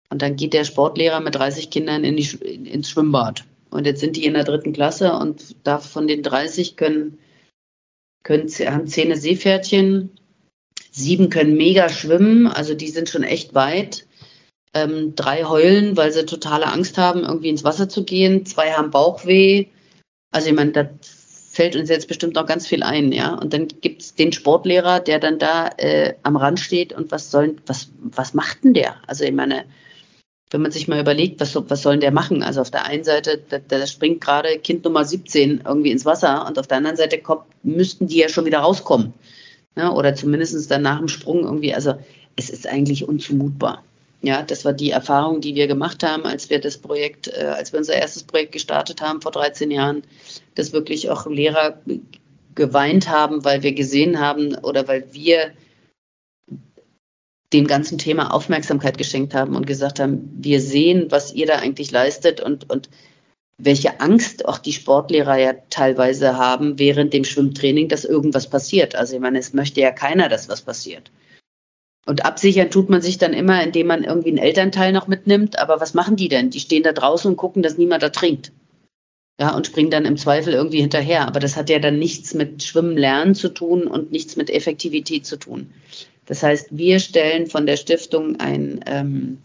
Und dann geht der Sportlehrer mit 30 Kindern in die, ins Schwimmbad. Und jetzt sind die in der dritten Klasse und da von den 30 können können, haben zehn Seepferdchen, sieben können mega schwimmen, also die sind schon echt weit. Ähm, drei heulen, weil sie totale Angst haben, irgendwie ins Wasser zu gehen. Zwei haben Bauchweh. Also ich meine, da fällt uns jetzt bestimmt noch ganz viel ein, ja. Und dann gibt es den Sportlehrer, der dann da äh, am Rand steht und was soll, was, was macht denn der? Also ich meine, wenn man sich mal überlegt, was, was soll der machen? Also auf der einen Seite, da, da, springt gerade Kind Nummer 17 irgendwie ins Wasser und auf der anderen Seite kommt, müssten die ja schon wieder rauskommen. Ja, oder zumindest dann nach dem Sprung irgendwie. Also es ist eigentlich unzumutbar. Ja, das war die Erfahrung, die wir gemacht haben, als wir das Projekt, äh, als wir unser erstes Projekt gestartet haben vor 13 Jahren, dass wirklich auch Lehrer geweint haben, weil wir gesehen haben oder weil wir dem ganzen Thema Aufmerksamkeit geschenkt haben und gesagt haben, wir sehen, was ihr da eigentlich leistet und, und welche Angst auch die Sportlehrer ja teilweise haben während dem Schwimmtraining, dass irgendwas passiert. Also ich meine, es möchte ja keiner, dass was passiert. Und absichern tut man sich dann immer, indem man irgendwie einen Elternteil noch mitnimmt. Aber was machen die denn? Die stehen da draußen und gucken, dass niemand da trinkt. Ja, und springen dann im Zweifel irgendwie hinterher. Aber das hat ja dann nichts mit Schwimmen lernen zu tun und nichts mit Effektivität zu tun. Das heißt, wir stellen von der Stiftung ein, ähm,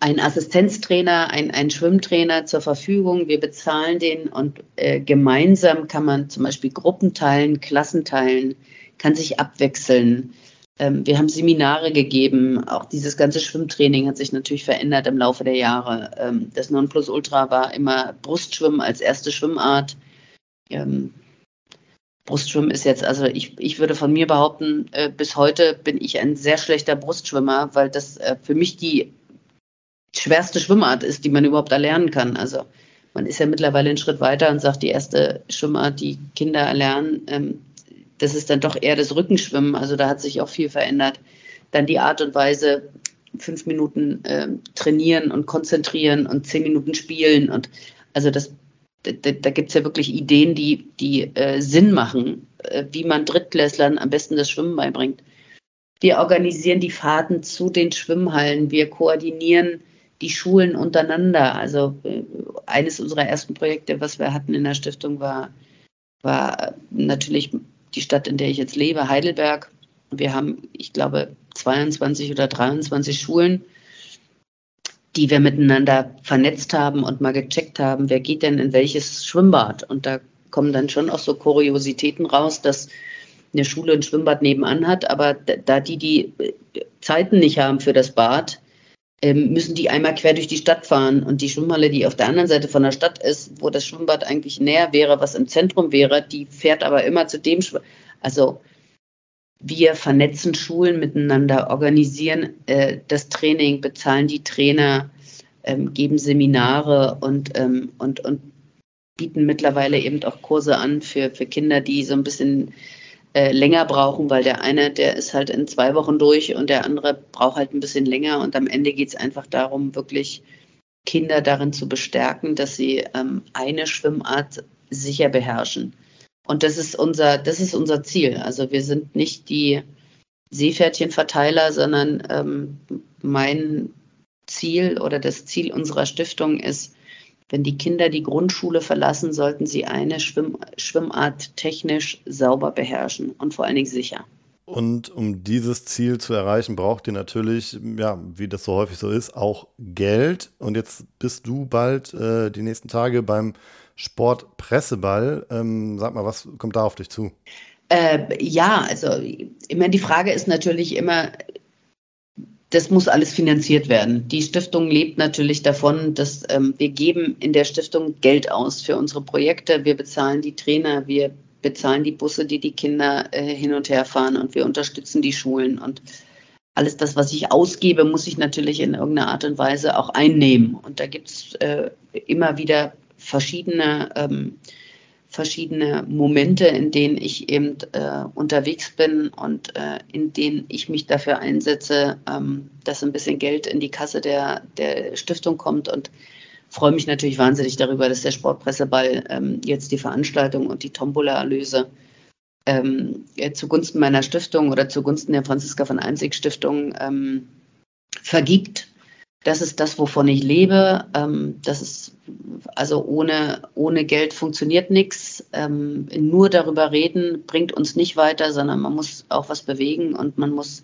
einen Assistenztrainer, ein, einen Schwimmtrainer zur Verfügung. Wir bezahlen den und äh, gemeinsam kann man zum Beispiel Gruppen teilen, Klassen teilen, kann sich abwechseln. Ähm, wir haben Seminare gegeben. Auch dieses ganze Schwimmtraining hat sich natürlich verändert im Laufe der Jahre. Ähm, das Nonplusultra war immer Brustschwimmen als erste Schwimmart. Ähm, Brustschwimmen ist jetzt, also ich, ich würde von mir behaupten, äh, bis heute bin ich ein sehr schlechter Brustschwimmer, weil das äh, für mich die schwerste Schwimmart ist, die man überhaupt erlernen kann. Also man ist ja mittlerweile einen Schritt weiter und sagt, die erste Schwimmart, die Kinder erlernen, ähm, das ist dann doch eher das Rückenschwimmen. Also da hat sich auch viel verändert. Dann die Art und Weise, fünf Minuten äh, trainieren und konzentrieren und zehn Minuten spielen. Und also das da, da gibt es ja wirklich Ideen, die, die äh, Sinn machen, äh, wie man Drittklässlern am besten das Schwimmen beibringt. Wir organisieren die Fahrten zu den Schwimmhallen. Wir koordinieren die Schulen untereinander. Also äh, eines unserer ersten Projekte, was wir hatten in der Stiftung, war, war natürlich die Stadt, in der ich jetzt lebe, Heidelberg. Wir haben, ich glaube, 22 oder 23 Schulen die wir miteinander vernetzt haben und mal gecheckt haben, wer geht denn in welches Schwimmbad. Und da kommen dann schon auch so Kuriositäten raus, dass eine Schule ein Schwimmbad nebenan hat, aber da die die äh, Zeiten nicht haben für das Bad, ähm, müssen die einmal quer durch die Stadt fahren. Und die Schwimmhalle, die auf der anderen Seite von der Stadt ist, wo das Schwimmbad eigentlich näher wäre, was im Zentrum wäre, die fährt aber immer zu dem Schwimmbad. Also wir vernetzen Schulen miteinander, organisieren äh, das Training, bezahlen die Trainer, ähm, geben Seminare und, ähm, und, und bieten mittlerweile eben auch Kurse an für, für Kinder, die so ein bisschen äh, länger brauchen, weil der eine, der ist halt in zwei Wochen durch und der andere braucht halt ein bisschen länger. Und am Ende geht es einfach darum, wirklich Kinder darin zu bestärken, dass sie ähm, eine Schwimmart sicher beherrschen. Und das ist unser, das ist unser Ziel. Also wir sind nicht die Seepferdchenverteiler, sondern ähm, mein Ziel oder das Ziel unserer Stiftung ist, wenn die Kinder die Grundschule verlassen, sollten sie eine Schwimm Schwimmart technisch sauber beherrschen und vor allen Dingen sicher. Und um dieses Ziel zu erreichen, braucht ihr natürlich, ja, wie das so häufig so ist, auch Geld. Und jetzt bist du bald äh, die nächsten Tage beim Sportpresseball. Ähm, sag mal, was kommt da auf dich zu? Äh, ja, also immer die Frage ist natürlich immer, das muss alles finanziert werden. Die Stiftung lebt natürlich davon, dass ähm, wir geben in der Stiftung Geld aus für unsere Projekte. Wir bezahlen die Trainer, wir bezahlen die Busse, die die Kinder äh, hin und her fahren und wir unterstützen die Schulen und alles das, was ich ausgebe, muss ich natürlich in irgendeiner Art und Weise auch einnehmen. Und da gibt es äh, immer wieder verschiedene ähm, verschiedene Momente, in denen ich eben äh, unterwegs bin und äh, in denen ich mich dafür einsetze, ähm, dass ein bisschen Geld in die Kasse der, der Stiftung kommt und freue mich natürlich wahnsinnig darüber, dass der Sportpresseball ähm, jetzt die Veranstaltung und die Tombola-Erlöse ähm, zugunsten meiner Stiftung oder zugunsten der Franziska von Einzig Stiftung ähm, vergibt das ist das, wovon ich lebe. Ähm, das ist also ohne, ohne Geld funktioniert nichts. Ähm, nur darüber reden bringt uns nicht weiter, sondern man muss auch was bewegen und man muss,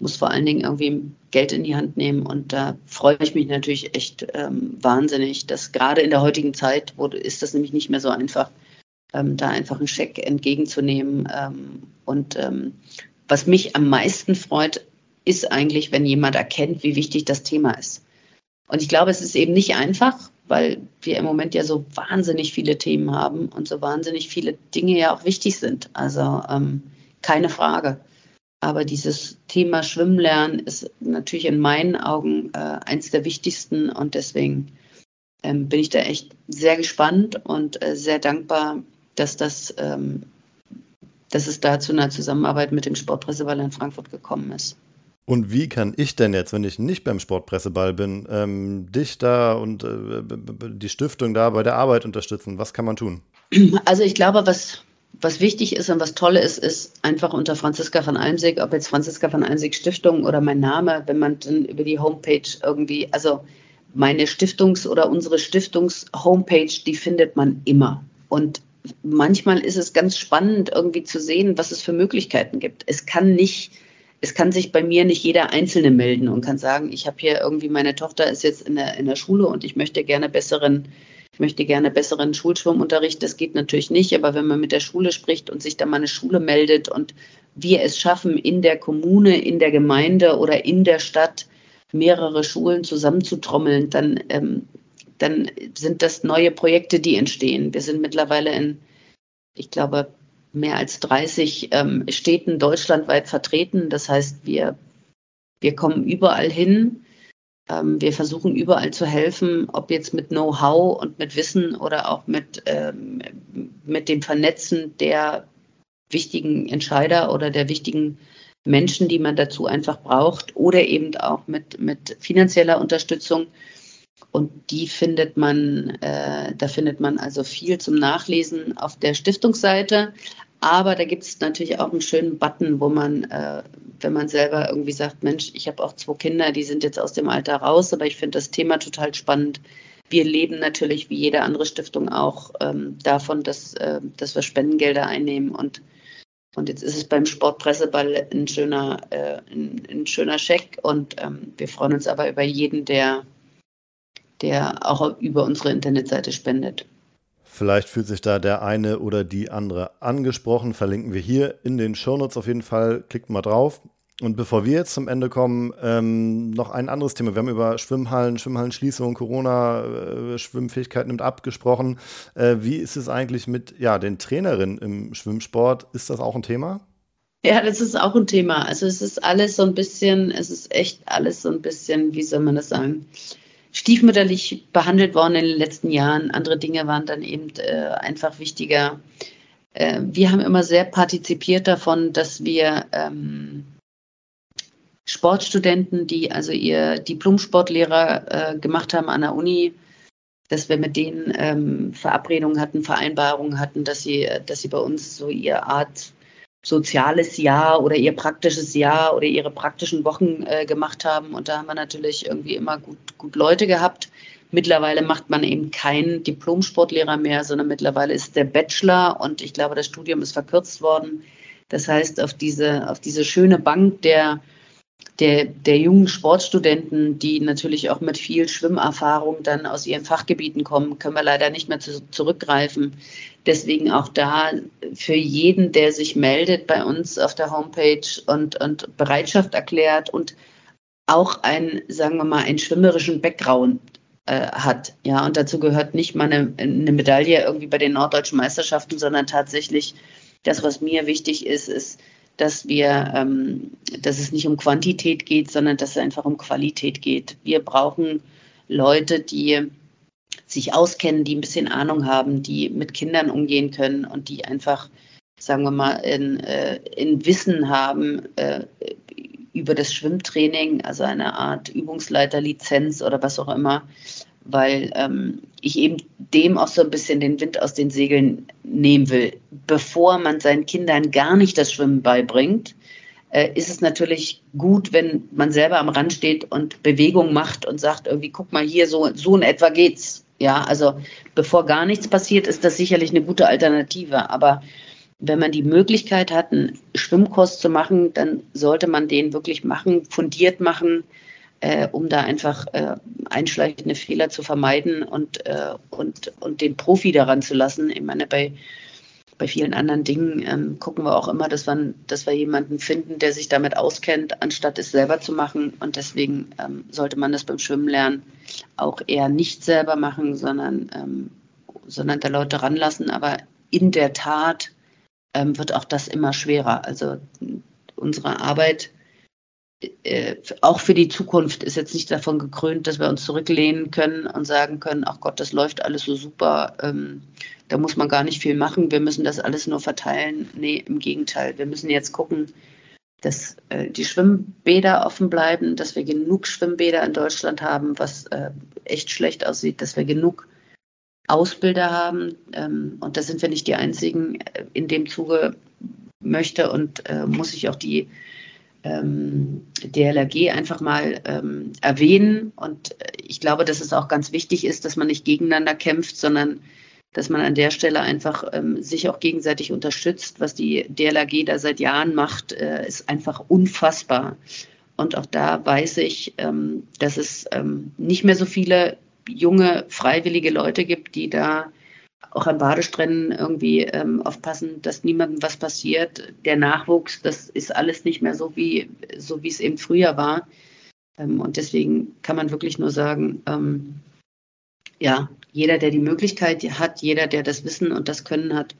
muss vor allen Dingen irgendwie Geld in die Hand nehmen. Und da freue ich mich natürlich echt ähm, wahnsinnig, dass gerade in der heutigen Zeit, wo ist das nämlich nicht mehr so einfach, ähm, da einfach einen Scheck entgegenzunehmen. Ähm, und ähm, was mich am meisten freut, ist eigentlich, wenn jemand erkennt, wie wichtig das Thema ist. Und ich glaube, es ist eben nicht einfach, weil wir im Moment ja so wahnsinnig viele Themen haben und so wahnsinnig viele Dinge ja auch wichtig sind. Also ähm, keine Frage. Aber dieses Thema Schwimmen lernen ist natürlich in meinen Augen äh, eins der wichtigsten und deswegen ähm, bin ich da echt sehr gespannt und äh, sehr dankbar, dass das, ähm, dass es da zu einer Zusammenarbeit mit dem Sportpresseball in Frankfurt gekommen ist. Und wie kann ich denn jetzt, wenn ich nicht beim Sportpresseball bin, ähm, dich da und äh, die Stiftung da bei der Arbeit unterstützen? Was kann man tun? Also ich glaube, was, was wichtig ist und was toll ist, ist einfach unter Franziska von Almsig, ob jetzt Franziska von Almsig Stiftung oder mein Name, wenn man dann über die Homepage irgendwie, also meine Stiftungs- oder unsere Stiftungs-Homepage, die findet man immer. Und manchmal ist es ganz spannend, irgendwie zu sehen, was es für Möglichkeiten gibt. Es kann nicht es kann sich bei mir nicht jeder Einzelne melden und kann sagen, ich habe hier irgendwie, meine Tochter ist jetzt in der, in der Schule und ich möchte gerne besseren, ich möchte gerne besseren Schulschwimmunterricht. Das geht natürlich nicht, aber wenn man mit der Schule spricht und sich da mal eine Schule meldet und wir es schaffen, in der Kommune, in der Gemeinde oder in der Stadt mehrere Schulen zusammenzutrommeln, dann, ähm, dann sind das neue Projekte, die entstehen. Wir sind mittlerweile in, ich glaube, mehr als 30 ähm, Städten deutschlandweit vertreten. Das heißt, wir, wir kommen überall hin. Ähm, wir versuchen überall zu helfen, ob jetzt mit Know-how und mit Wissen oder auch mit, ähm, mit dem Vernetzen der wichtigen Entscheider oder der wichtigen Menschen, die man dazu einfach braucht oder eben auch mit, mit finanzieller Unterstützung. Und die findet man, äh, da findet man also viel zum Nachlesen auf der Stiftungsseite. Aber da gibt es natürlich auch einen schönen Button, wo man, äh, wenn man selber irgendwie sagt, Mensch, ich habe auch zwei Kinder, die sind jetzt aus dem Alter raus, aber ich finde das Thema total spannend. Wir leben natürlich wie jede andere Stiftung auch ähm, davon, dass, äh, dass wir Spendengelder einnehmen und und jetzt ist es beim Sportpresseball ein schöner, äh, ein, ein, schöner Scheck und ähm, wir freuen uns aber über jeden, der, der auch über unsere Internetseite spendet. Vielleicht fühlt sich da der eine oder die andere angesprochen. Verlinken wir hier in den Shownotes auf jeden Fall. Klickt mal drauf. Und bevor wir jetzt zum Ende kommen, ähm, noch ein anderes Thema. Wir haben über Schwimmhallen, Schwimmhallenschließung, Corona, äh, Schwimmfähigkeit nimmt ab gesprochen. Äh, wie ist es eigentlich mit ja, den Trainerinnen im Schwimmsport? Ist das auch ein Thema? Ja, das ist auch ein Thema. Also es ist alles so ein bisschen, es ist echt alles so ein bisschen, wie soll man das sagen? Stiefmütterlich behandelt worden in den letzten Jahren. Andere Dinge waren dann eben äh, einfach wichtiger. Äh, wir haben immer sehr partizipiert davon, dass wir ähm, Sportstudenten, die also ihr Diplom-Sportlehrer äh, gemacht haben an der Uni, dass wir mit denen ähm, Verabredungen hatten, Vereinbarungen hatten, dass sie, dass sie bei uns so ihre Art soziales Jahr oder ihr praktisches Jahr oder ihre praktischen Wochen äh, gemacht haben. Und da haben wir natürlich irgendwie immer gut, gut Leute gehabt. Mittlerweile macht man eben keinen Diplom-Sportlehrer mehr, sondern mittlerweile ist der Bachelor und ich glaube, das Studium ist verkürzt worden. Das heißt, auf diese, auf diese schöne Bank der der, der jungen Sportstudenten, die natürlich auch mit viel Schwimmerfahrung dann aus ihren Fachgebieten kommen, können wir leider nicht mehr zu, zurückgreifen. Deswegen auch da für jeden, der sich meldet bei uns auf der Homepage und, und Bereitschaft erklärt und auch ein, sagen wir mal, einen schwimmerischen Background äh, hat. Ja, und dazu gehört nicht mal eine, eine Medaille irgendwie bei den norddeutschen Meisterschaften, sondern tatsächlich das, was mir wichtig ist, ist, dass wir, ähm, dass es nicht um Quantität geht, sondern dass es einfach um Qualität geht. Wir brauchen Leute, die sich auskennen, die ein bisschen Ahnung haben, die mit Kindern umgehen können und die einfach, sagen wir mal, in, äh, in Wissen haben äh, über das Schwimmtraining, also eine Art Übungsleiterlizenz oder was auch immer, weil ähm, ich eben dem auch so ein bisschen den Wind aus den Segeln nehmen will. Bevor man seinen Kindern gar nicht das Schwimmen beibringt, äh, ist es natürlich gut, wenn man selber am Rand steht und Bewegung macht und sagt, irgendwie, guck mal hier, so, so in etwa geht's. Ja, also bevor gar nichts passiert, ist das sicherlich eine gute Alternative. Aber wenn man die Möglichkeit hat, einen Schwimmkurs zu machen, dann sollte man den wirklich machen, fundiert machen, äh, um da einfach äh, einschleichende Fehler zu vermeiden und, äh, und, und den Profi daran zu lassen. Ich meine, bei, bei vielen anderen Dingen ähm, gucken wir auch immer, dass wir, dass wir jemanden finden, der sich damit auskennt, anstatt es selber zu machen. Und deswegen ähm, sollte man das beim Schwimmen lernen auch eher nicht selber machen, sondern, ähm, sondern der Leute ranlassen. Aber in der Tat ähm, wird auch das immer schwerer. Also unsere Arbeit äh, auch für die Zukunft ist jetzt nicht davon gekrönt, dass wir uns zurücklehnen können und sagen können, ach Gott, das läuft alles so super, ähm, da muss man gar nicht viel machen, wir müssen das alles nur verteilen. Nee, im Gegenteil, wir müssen jetzt gucken, dass äh, die Schwimmbäder offen bleiben, dass wir genug Schwimmbäder in Deutschland haben, was äh, echt schlecht aussieht, dass wir genug Ausbilder haben. Ähm, und da sind wir nicht die Einzigen. Äh, in dem Zuge möchte und äh, muss ich auch die ähm, DLRG einfach mal ähm, erwähnen. Und ich glaube, dass es auch ganz wichtig ist, dass man nicht gegeneinander kämpft, sondern dass man an der Stelle einfach ähm, sich auch gegenseitig unterstützt. Was die DLRG da seit Jahren macht, äh, ist einfach unfassbar. Und auch da weiß ich, ähm, dass es ähm, nicht mehr so viele junge, freiwillige Leute gibt, die da auch an Badestränden irgendwie ähm, aufpassen, dass niemandem was passiert. Der Nachwuchs, das ist alles nicht mehr so wie, so wie es eben früher war. Ähm, und deswegen kann man wirklich nur sagen, ähm, ja, jeder, der die Möglichkeit hat, jeder, der das Wissen und das Können hat,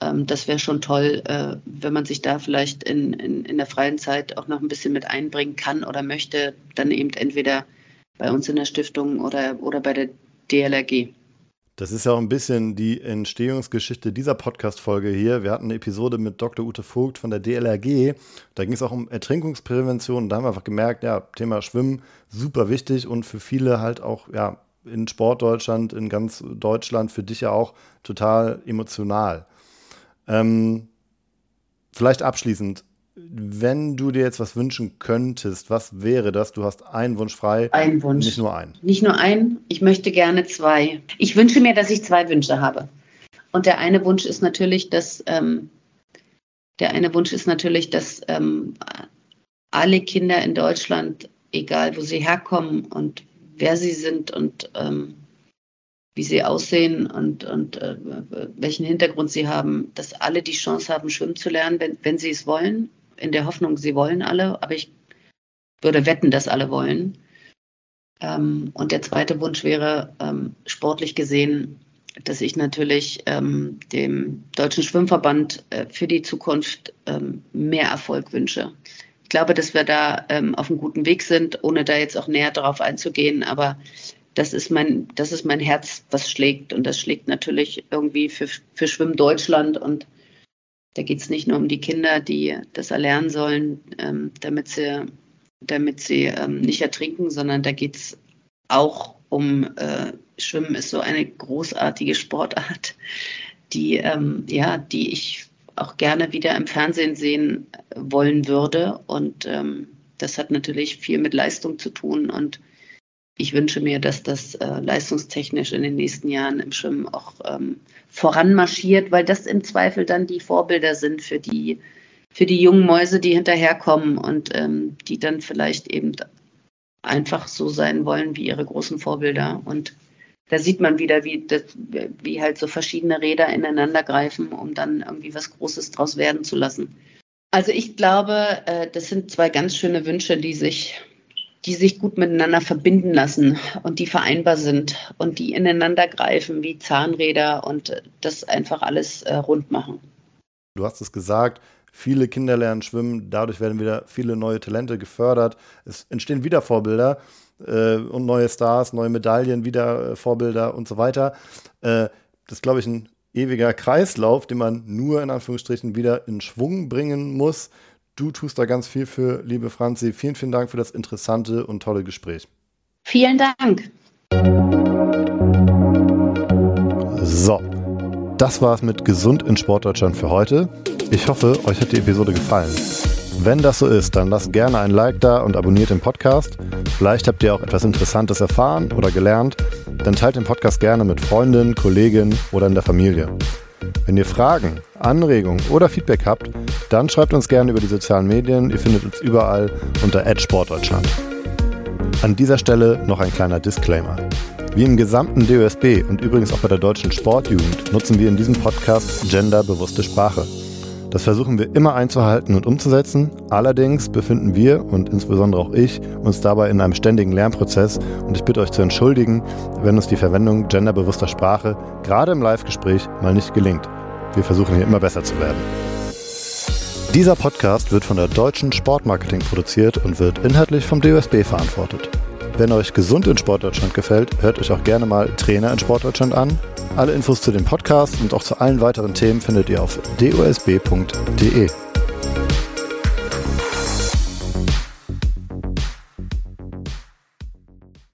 ähm, das wäre schon toll, äh, wenn man sich da vielleicht in, in, in der freien Zeit auch noch ein bisschen mit einbringen kann oder möchte, dann eben entweder bei uns in der Stiftung oder, oder bei der DLRG. Das ist ja auch ein bisschen die Entstehungsgeschichte dieser Podcast-Folge hier. Wir hatten eine Episode mit Dr. Ute Vogt von der DLRG. Da ging es auch um Ertrinkungsprävention. Da haben wir einfach gemerkt, ja, Thema Schwimmen, super wichtig und für viele halt auch, ja, in Sportdeutschland, in ganz Deutschland, für dich ja auch total emotional. Ähm, vielleicht abschließend, wenn du dir jetzt was wünschen könntest, was wäre das? Du hast einen Wunsch frei. Ein Wunsch. Nicht nur einen. Nicht nur einen. Ich möchte gerne zwei. Ich wünsche mir, dass ich zwei Wünsche habe. Und der eine Wunsch ist natürlich, dass ähm, der eine Wunsch ist natürlich, dass ähm, alle Kinder in Deutschland, egal wo sie herkommen und wer sie sind und ähm, wie sie aussehen und, und äh, welchen Hintergrund sie haben, dass alle die Chance haben, schwimmen zu lernen, wenn, wenn sie es wollen in der Hoffnung, sie wollen alle, aber ich würde wetten, dass alle wollen. Ähm, und der zweite Wunsch wäre ähm, sportlich gesehen, dass ich natürlich ähm, dem Deutschen Schwimmverband äh, für die Zukunft ähm, mehr Erfolg wünsche. Ich glaube, dass wir da ähm, auf einem guten Weg sind, ohne da jetzt auch näher darauf einzugehen. Aber das ist mein, das ist mein Herz, was schlägt. Und das schlägt natürlich irgendwie für, für Schwimmen Deutschland und da geht es nicht nur um die Kinder, die das erlernen sollen, ähm, damit sie, damit sie ähm, nicht ertrinken, sondern da geht es auch um äh, Schwimmen ist so eine großartige Sportart, die, ähm, ja, die ich auch gerne wieder im Fernsehen sehen wollen würde. Und ähm, das hat natürlich viel mit Leistung zu tun. Und ich wünsche mir, dass das äh, leistungstechnisch in den nächsten Jahren im Schwimmen auch ähm, voranmarschiert, weil das im Zweifel dann die Vorbilder sind für die, für die jungen Mäuse, die hinterherkommen und ähm, die dann vielleicht eben einfach so sein wollen wie ihre großen Vorbilder. Und da sieht man wieder, wie, das, wie halt so verschiedene Räder ineinander greifen, um dann irgendwie was Großes draus werden zu lassen. Also ich glaube, äh, das sind zwei ganz schöne Wünsche, die sich die sich gut miteinander verbinden lassen und die vereinbar sind und die ineinander greifen wie Zahnräder und das einfach alles äh, rund machen. Du hast es gesagt, viele Kinder lernen schwimmen, dadurch werden wieder viele neue Talente gefördert, es entstehen wieder Vorbilder äh, und neue Stars, neue Medaillen, wieder äh, Vorbilder und so weiter. Äh, das ist, glaube ich, ein ewiger Kreislauf, den man nur in Anführungsstrichen wieder in Schwung bringen muss. Du tust da ganz viel für, liebe Franzi. Vielen, vielen Dank für das interessante und tolle Gespräch. Vielen Dank. So, das war es mit Gesund in Sportdeutschland für heute. Ich hoffe, euch hat die Episode gefallen. Wenn das so ist, dann lasst gerne ein Like da und abonniert den Podcast. Vielleicht habt ihr auch etwas Interessantes erfahren oder gelernt. Dann teilt den Podcast gerne mit Freundinnen, Kollegen oder in der Familie. Wenn ihr Fragen, Anregungen oder Feedback habt, dann schreibt uns gerne über die sozialen Medien. Ihr findet uns überall unter Sportdeutschland. An dieser Stelle noch ein kleiner Disclaimer. Wie im gesamten DOSB und übrigens auch bei der deutschen Sportjugend nutzen wir in diesem Podcast genderbewusste Sprache. Das versuchen wir immer einzuhalten und umzusetzen. Allerdings befinden wir und insbesondere auch ich uns dabei in einem ständigen Lernprozess und ich bitte euch zu entschuldigen, wenn uns die Verwendung genderbewusster Sprache gerade im Live-Gespräch mal nicht gelingt. Wir versuchen hier immer besser zu werden. Dieser Podcast wird von der Deutschen Sportmarketing produziert und wird inhaltlich vom DOSB verantwortet. Wenn euch gesund in Sportdeutschland gefällt, hört euch auch gerne mal Trainer in Sportdeutschland an alle Infos zu dem Podcast und auch zu allen weiteren Themen findet ihr auf dosb.de.